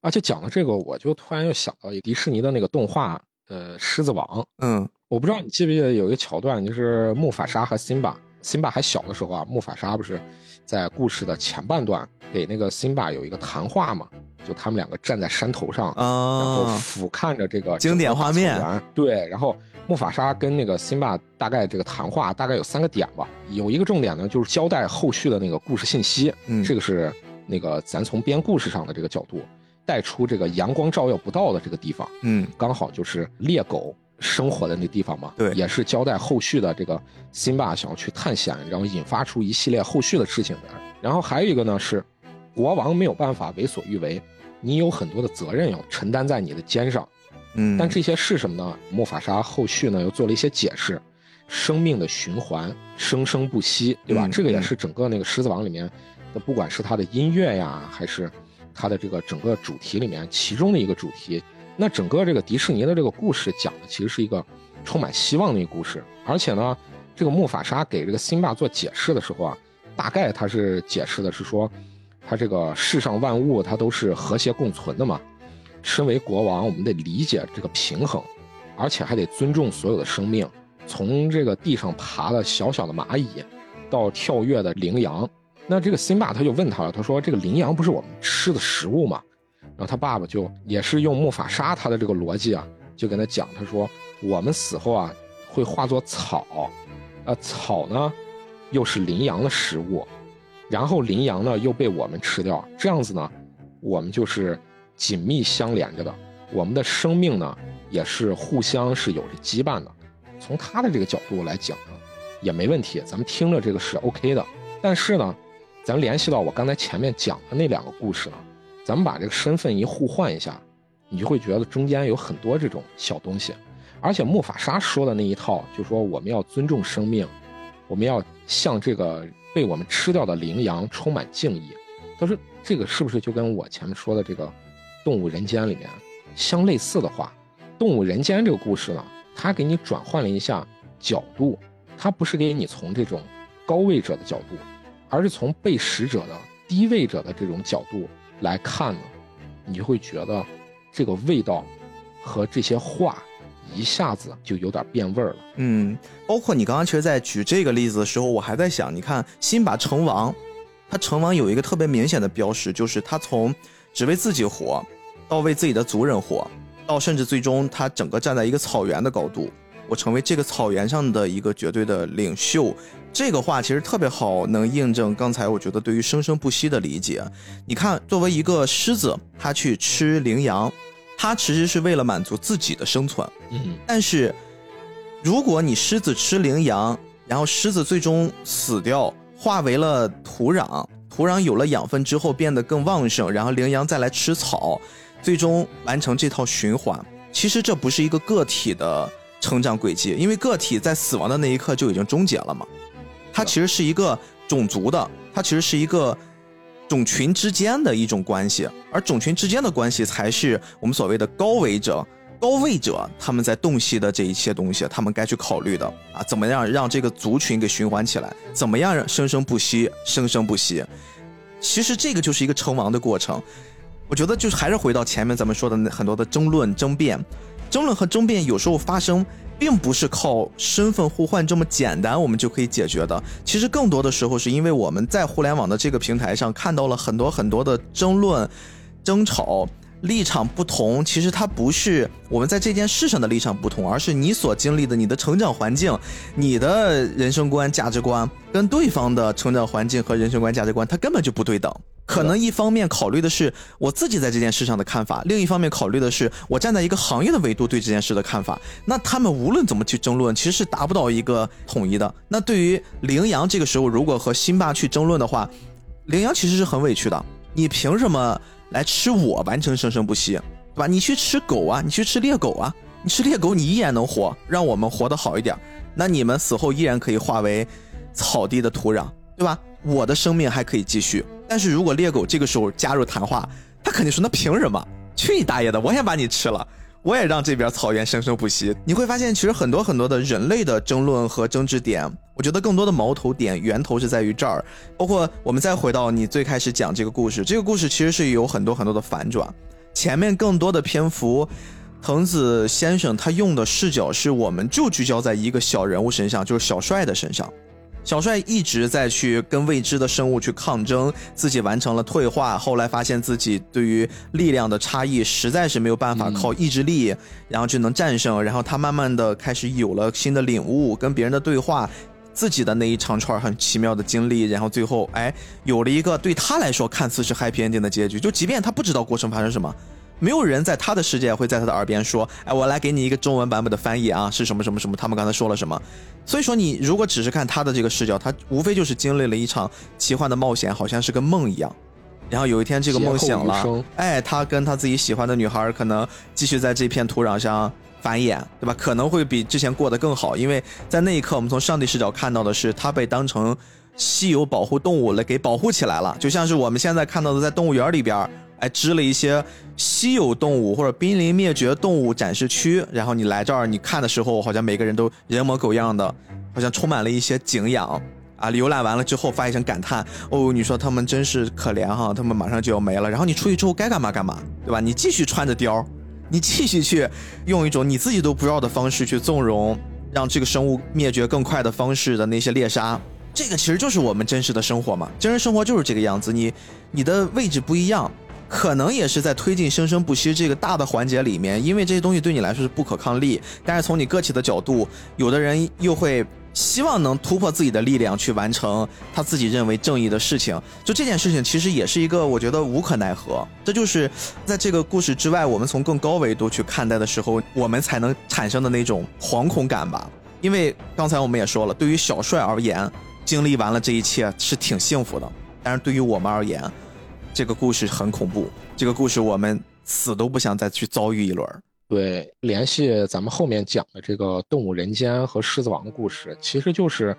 而且讲到这个，我就突然又想到一迪士尼的那个动画，呃，《狮子王》。嗯。我不知道你记不记得有一个桥段，就是木法沙和辛巴，辛巴还小的时候啊，木法沙不是在故事的前半段给那个辛巴有一个谈话嘛？就他们两个站在山头上，然后俯瞰着这个经典画面。对，然后木法沙跟那个辛巴大概这个谈话大概有三个点吧，有一个重点呢，就是交代后续的那个故事信息。嗯，这个是那个咱从编故事上的这个角度带出这个阳光照耀不到的这个地方。嗯，刚好就是猎狗。生活的那地方嘛，对，也是交代后续的这个辛巴想要去探险，然后引发出一系列后续的事情的。然后还有一个呢是，国王没有办法为所欲为，你有很多的责任要承担在你的肩上。嗯，但这些是什么呢？莫法沙后续呢又做了一些解释，生命的循环，生生不息，对吧？这个也是整个那个狮子王里面的，不管是它的音乐呀，还是它的这个整个主题里面其中的一个主题。那整个这个迪士尼的这个故事讲的其实是一个充满希望的一个故事，而且呢，这个木法沙给这个辛巴做解释的时候啊，大概他是解释的是说，他这个世上万物它都是和谐共存的嘛。身为国王，我们得理解这个平衡，而且还得尊重所有的生命，从这个地上爬的小小的蚂蚁，到跳跃的羚羊。那这个辛巴他就问他了，他说这个羚羊不是我们吃的食物吗？然后他爸爸就也是用木法沙他的这个逻辑啊，就跟他讲，他说我们死后啊会化作草，呃草呢又是羚羊的食物，然后羚羊呢又被我们吃掉，这样子呢我们就是紧密相连着的，我们的生命呢也是互相是有着羁绊的。从他的这个角度来讲呢也没问题，咱们听着这个是 OK 的。但是呢，咱联系到我刚才前面讲的那两个故事呢。咱们把这个身份一互换一下，你就会觉得中间有很多这种小东西，而且木法沙说的那一套，就说我们要尊重生命，我们要向这个被我们吃掉的羚羊充满敬意。他说这个是不是就跟我前面说的这个动物人间里面相类似的话？动物人间这个故事呢，它给你转换了一下角度，它不是给你从这种高位者的角度，而是从被食者的低位者的这种角度。来看呢，你就会觉得这个味道和这些话一下子就有点变味儿了。嗯，包括你刚刚其实，在举这个例子的时候，我还在想，你看辛巴成王，他成王有一个特别明显的标识，就是他从只为自己活，到为自己的族人活，到甚至最终他整个站在一个草原的高度，我成为这个草原上的一个绝对的领袖，这个话其实特别好，能印证刚才我觉得对于生生不息的理解。你看，作为一个狮子，它去吃羚羊，它其实是为了满足自己的生存。嗯，但是如果你狮子吃羚羊，然后狮子最终死掉，化为了土壤，土壤有了养分之后变得更旺盛，然后羚羊再来吃草，最终完成这套循环。其实这不是一个个体的成长轨迹，因为个体在死亡的那一刻就已经终结了嘛。它其实是一个种族的，它其实是一个种群之间的一种关系，而种群之间的关系才是我们所谓的高维者。高位者他们在洞悉的这一切东西，他们该去考虑的啊，怎么样让这个族群给循环起来？怎么样生生不息？生生不息？其实这个就是一个成王的过程。我觉得就是还是回到前面咱们说的那很多的争论、争辩，争论和争辩有时候发生，并不是靠身份互换这么简单我们就可以解决的。其实更多的时候是因为我们在互联网的这个平台上看到了很多很多的争论、争吵。立场不同，其实它不是我们在这件事上的立场不同，而是你所经历的、你的成长环境、你的人生观、价值观，跟对方的成长环境和人生观、价值观，它根本就不对等。可能一方面考虑的是我自己在这件事上的看法，另一方面考虑的是我站在一个行业的维度对这件事的看法。那他们无论怎么去争论，其实是达不到一个统一的。那对于羚羊这个时候，如果和辛巴去争论的话，羚羊其实是很委屈的。你凭什么？来吃我完成生生不息，对吧？你去吃狗啊，你去吃猎狗啊，你吃猎狗你依然能活，让我们活得好一点。那你们死后依然可以化为草地的土壤，对吧？我的生命还可以继续。但是如果猎狗这个时候加入谈话，他肯定说：那凭什么？去你大爷的！我先把你吃了。我也让这边草原生生不息。你会发现，其实很多很多的人类的争论和争执点，我觉得更多的矛头点源头是在于这儿。包括我们再回到你最开始讲这个故事，这个故事其实是有很多很多的反转。前面更多的篇幅，藤子先生他用的视角是我们就聚焦在一个小人物身上，就是小帅的身上。小帅一直在去跟未知的生物去抗争，自己完成了退化，后来发现自己对于力量的差异实在是没有办法靠意志力，然后就能战胜。然后他慢慢的开始有了新的领悟，跟别人的对话，自己的那一长串很奇妙的经历，然后最后哎有了一个对他来说看似是 happy ending 的结局。就即便他不知道过程发生什么。没有人在他的世界会在他的耳边说：“哎，我来给你一个中文版本的翻译啊，是什么什么什么？他们刚才说了什么？”所以说，你如果只是看他的这个视角，他无非就是经历了一场奇幻的冒险，好像是个梦一样。然后有一天这个梦醒了，哎，他跟他自己喜欢的女孩可能继续在这片土壤上繁衍，对吧？可能会比之前过得更好，因为在那一刻，我们从上帝视角看到的是他被当成稀有保护动物来给保护起来了，就像是我们现在看到的在动物园里边。还，支了一些稀有动物或者濒临灭绝动物展示区，然后你来这儿，你看的时候，好像每个人都人模狗样的，好像充满了一些敬仰啊。浏览完了之后，发一声感叹：哦，你说他们真是可怜哈，他们马上就要没了。然后你出去之后该干嘛干嘛，对吧？你继续穿着貂，你继续去用一种你自己都不知道的方式去纵容，让这个生物灭绝更快的方式的那些猎杀。这个其实就是我们真实的生活嘛，真实生活就是这个样子。你你的位置不一样。可能也是在推进生生不息这个大的环节里面，因为这些东西对你来说是不可抗力。但是从你个体的角度，有的人又会希望能突破自己的力量去完成他自己认为正义的事情。就这件事情，其实也是一个我觉得无可奈何。这就是在这个故事之外，我们从更高维度去看待的时候，我们才能产生的那种惶恐感吧。因为刚才我们也说了，对于小帅而言，经历完了这一切是挺幸福的。但是对于我们而言，这个故事很恐怖，这个故事我们死都不想再去遭遇一轮。对，联系咱们后面讲的这个《动物人间》和《狮子王》的故事，其实就是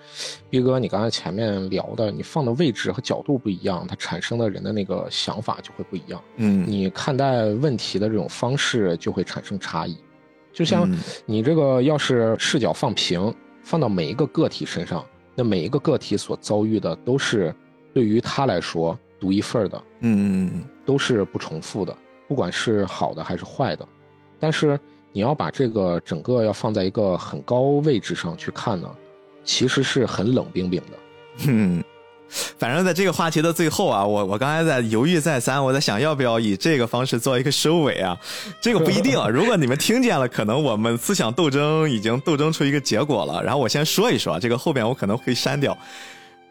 逼哥你刚才前面聊的，你放的位置和角度不一样，它产生的人的那个想法就会不一样。嗯，你看待问题的这种方式就会产生差异。就像你这个要是视角放平，放到每一个个体身上，那每一个个体所遭遇的都是对于他来说。独一份的，嗯嗯都是不重复的，不管是好的还是坏的。但是你要把这个整个要放在一个很高位置上去看呢，其实是很冷冰冰的。嗯，反正在这个话题的最后啊，我我刚才在犹豫再三，我在想要不要以这个方式做一个收尾啊？这个不一定，啊 如果你们听见了，可能我们思想斗争已经斗争出一个结果了。然后我先说一说，这个后边我可能会删掉。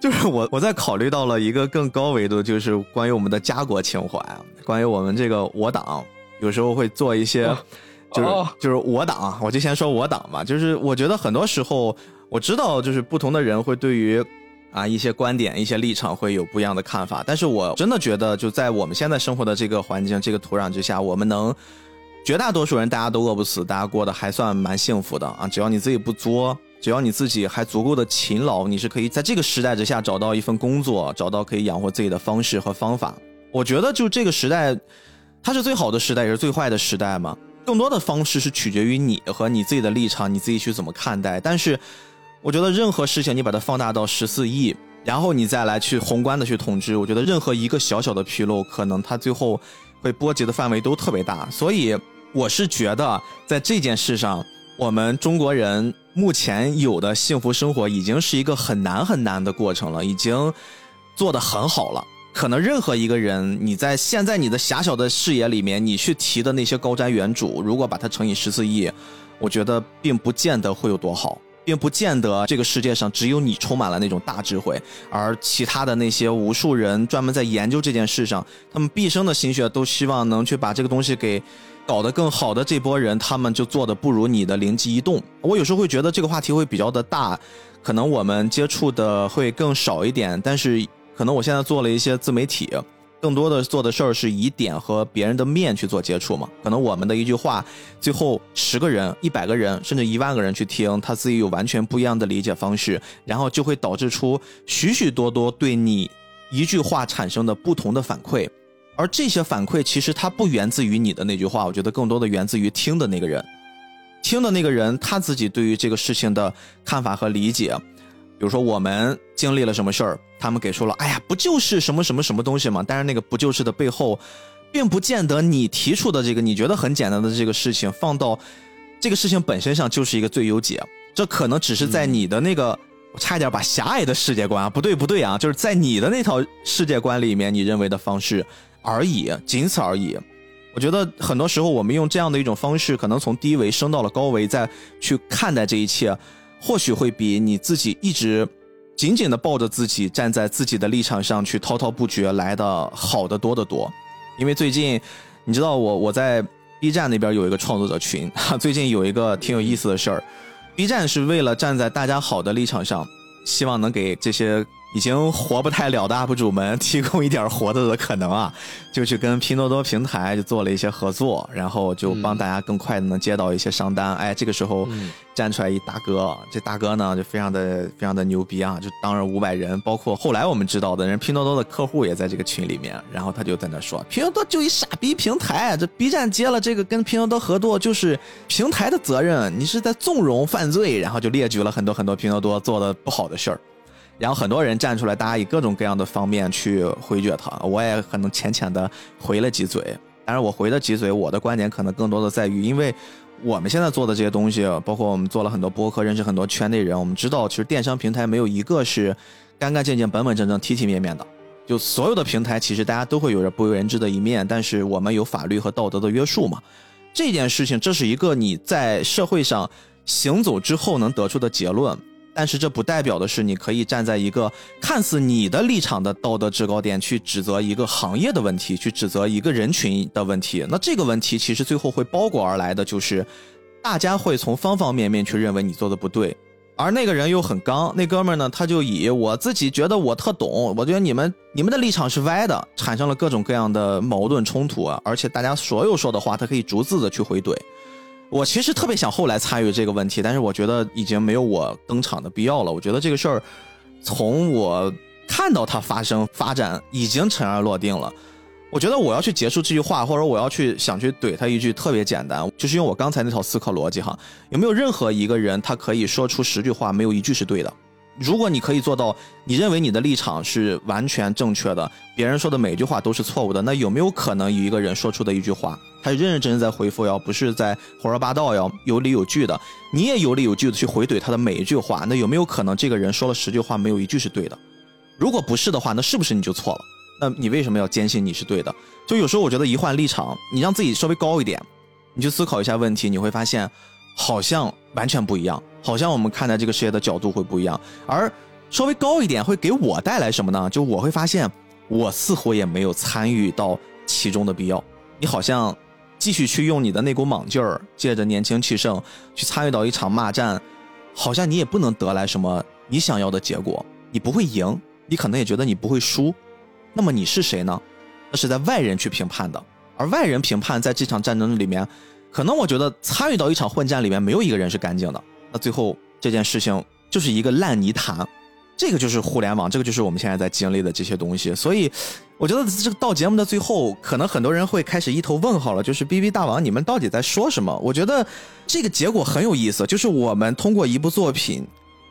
就是我我在考虑到了一个更高维度，就是关于我们的家国情怀，关于我们这个我党，有时候会做一些，就是就是我党，我就先说我党吧。就是我觉得很多时候，我知道就是不同的人会对于啊一些观点、一些立场会有不一样的看法，但是我真的觉得就在我们现在生活的这个环境、这个土壤之下，我们能绝大多数人大家都饿不死，大家过得还算蛮幸福的啊，只要你自己不作。只要你自己还足够的勤劳，你是可以在这个时代之下找到一份工作，找到可以养活自己的方式和方法。我觉得，就这个时代，它是最好的时代，也是最坏的时代嘛。更多的方式是取决于你和你自己的立场，你自己去怎么看待。但是，我觉得任何事情你把它放大到十四亿，然后你再来去宏观的去统治，我觉得任何一个小小的纰漏，可能它最后会波及的范围都特别大。所以，我是觉得在这件事上。我们中国人目前有的幸福生活，已经是一个很难很难的过程了，已经做得很好了。可能任何一个人，你在现在你的狭小的视野里面，你去提的那些高瞻远瞩，如果把它乘以十四亿，我觉得并不见得会有多好，并不见得这个世界上只有你充满了那种大智慧，而其他的那些无数人专门在研究这件事上，他们毕生的心血都希望能去把这个东西给。搞得更好的这波人，他们就做的不如你的灵机一动。我有时候会觉得这个话题会比较的大，可能我们接触的会更少一点。但是可能我现在做了一些自媒体，更多的做的事儿是以点和别人的面去做接触嘛。可能我们的一句话，最后十个人、一百个人，甚至一万个人去听，他自己有完全不一样的理解方式，然后就会导致出许许多多对你一句话产生的不同的反馈。而这些反馈其实它不源自于你的那句话，我觉得更多的源自于听的那个人，听的那个人他自己对于这个事情的看法和理解。比如说我们经历了什么事儿，他们给出了，哎呀，不就是什么什么什么东西吗？但是那个不就是的背后，并不见得你提出的这个你觉得很简单的这个事情，放到这个事情本身上就是一个最优解。这可能只是在你的那个，我差一点把狭隘的世界观啊，不对不对啊，就是在你的那套世界观里面，你认为的方式。而已，仅此而已。我觉得很多时候，我们用这样的一种方式，可能从低维升到了高维，再去看待这一切，或许会比你自己一直紧紧的抱着自己，站在自己的立场上去滔滔不绝来的好得多得多。因为最近，你知道我我在 B 站那边有一个创作者群，哈最近有一个挺有意思的事儿，B 站是为了站在大家好的立场上，希望能给这些。已经活不太了的 UP 主们提供一点活着的可能啊，就去跟拼多多平台就做了一些合作，然后就帮大家更快的能接到一些商单。哎，这个时候站出来一大哥，这大哥呢就非常的非常的牛逼啊，就当着五百人，包括后来我们知道的人，拼多多的客户也在这个群里面，然后他就在那说，拼多多就一傻逼平台，这 B 站接了这个跟拼多多合作就是平台的责任，你是在纵容犯罪，然后就列举了很多很多拼多多做的不好的事儿。然后很多人站出来，大家以各种各样的方面去回绝他，我也可能浅浅的回了几嘴。但是我回的几嘴，我的观点可能更多的在于，因为我们现在做的这些东西，包括我们做了很多播客，认识很多圈内人，我们知道，其实电商平台没有一个是干干净净、本本正正、体体面面的。就所有的平台，其实大家都会有着不为人知的一面，但是我们有法律和道德的约束嘛。这件事情，这是一个你在社会上行走之后能得出的结论。但是这不代表的是你可以站在一个看似你的立场的道德制高点去指责一个行业的问题，去指责一个人群的问题。那这个问题其实最后会包裹而来的就是，大家会从方方面面去认为你做的不对，而那个人又很刚，那哥们儿呢他就以我自己觉得我特懂，我觉得你们你们的立场是歪的，产生了各种各样的矛盾冲突啊，而且大家所有说的话他可以逐字的去回怼。我其实特别想后来参与这个问题，但是我觉得已经没有我登场的必要了。我觉得这个事儿，从我看到它发生发展，已经尘埃落定了。我觉得我要去结束这句话，或者我要去想去怼他一句，特别简单，就是用我刚才那套思考逻辑哈。有没有任何一个人，他可以说出十句话，没有一句是对的？如果你可以做到，你认为你的立场是完全正确的，别人说的每一句话都是错误的，那有没有可能有一个人说出的一句话，他认认真真在回复，要不是在胡说八道，要有理有据的，你也有理有据的去回怼他的每一句话，那有没有可能这个人说了十句话，没有一句是对的？如果不是的话，那是不是你就错了？那你为什么要坚信你是对的？就有时候我觉得一换立场，你让自己稍微高一点，你去思考一下问题，你会发现好像完全不一样，好像我们看待这个世界的角度会不一样。而稍微高一点会给我带来什么呢？就我会发现我似乎也没有参与到其中的必要。你好像继续去用你的那股莽劲儿，借着年轻气盛去参与到一场骂战，好像你也不能得来什么你想要的结果，你不会赢，你可能也觉得你不会输。那么你是谁呢？那是在外人去评判的，而外人评判在这场战争里面，可能我觉得参与到一场混战里面，没有一个人是干净的。那最后这件事情就是一个烂泥潭，这个就是互联网，这个就是我们现在在经历的这些东西。所以，我觉得这个到节目的最后，可能很多人会开始一头问号了，就是 B B 大王，你们到底在说什么？我觉得这个结果很有意思，就是我们通过一部作品。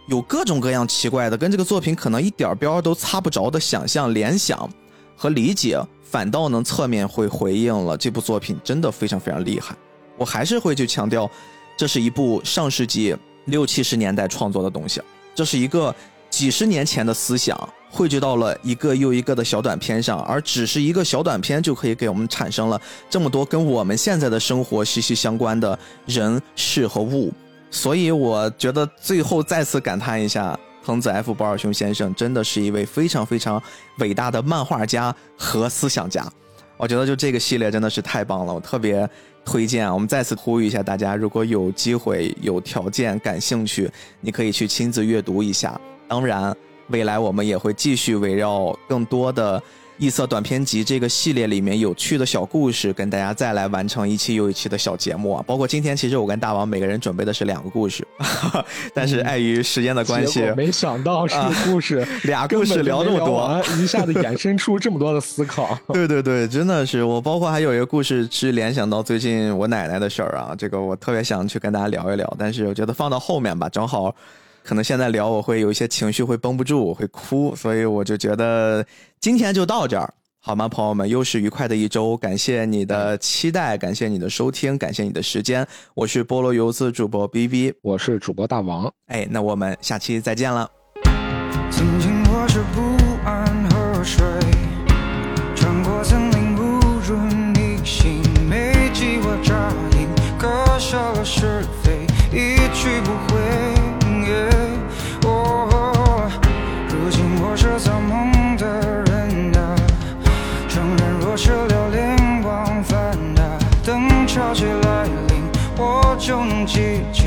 有各种各样奇怪的，跟这个作品可能一点边都擦不着的想象、联想和理解，反倒能侧面会回应了这部作品真的非常非常厉害。我还是会去强调，这是一部上世纪六七十年代创作的东西，这是一个几十年前的思想汇聚到了一个又一个的小短片上，而只是一个小短片就可以给我们产生了这么多跟我们现在的生活息息相关的人事和物。所以我觉得最后再次感叹一下，藤子 F 不二雄先生真的是一位非常非常伟大的漫画家和思想家。我觉得就这个系列真的是太棒了，我特别推荐。我们再次呼吁一下大家，如果有机会、有条件、感兴趣，你可以去亲自阅读一下。当然，未来我们也会继续围绕更多的。异色短篇集这个系列里面有趣的小故事，跟大家再来完成一期又一期的小节目啊！包括今天，其实我跟大王每个人准备的是两个故事，但是碍于时间的关系，没想到是故事俩故事聊这么多，一下子衍生出这么多的思考。对对对，真的是我，包括还有一个故事是联想到最近我奶奶的事儿啊，这个我特别想去跟大家聊一聊，但是我觉得放到后面吧，正好。可能现在聊我会有一些情绪会绷不住，我会哭，所以我就觉得今天就到这儿，好吗，朋友们？又是愉快的一周，感谢你的期待，感谢你的收听，感谢你的时间。我是菠萝游子主播 B B，我是主播大王。哎，那我们下期再见了。穿过森林，误入你的样子。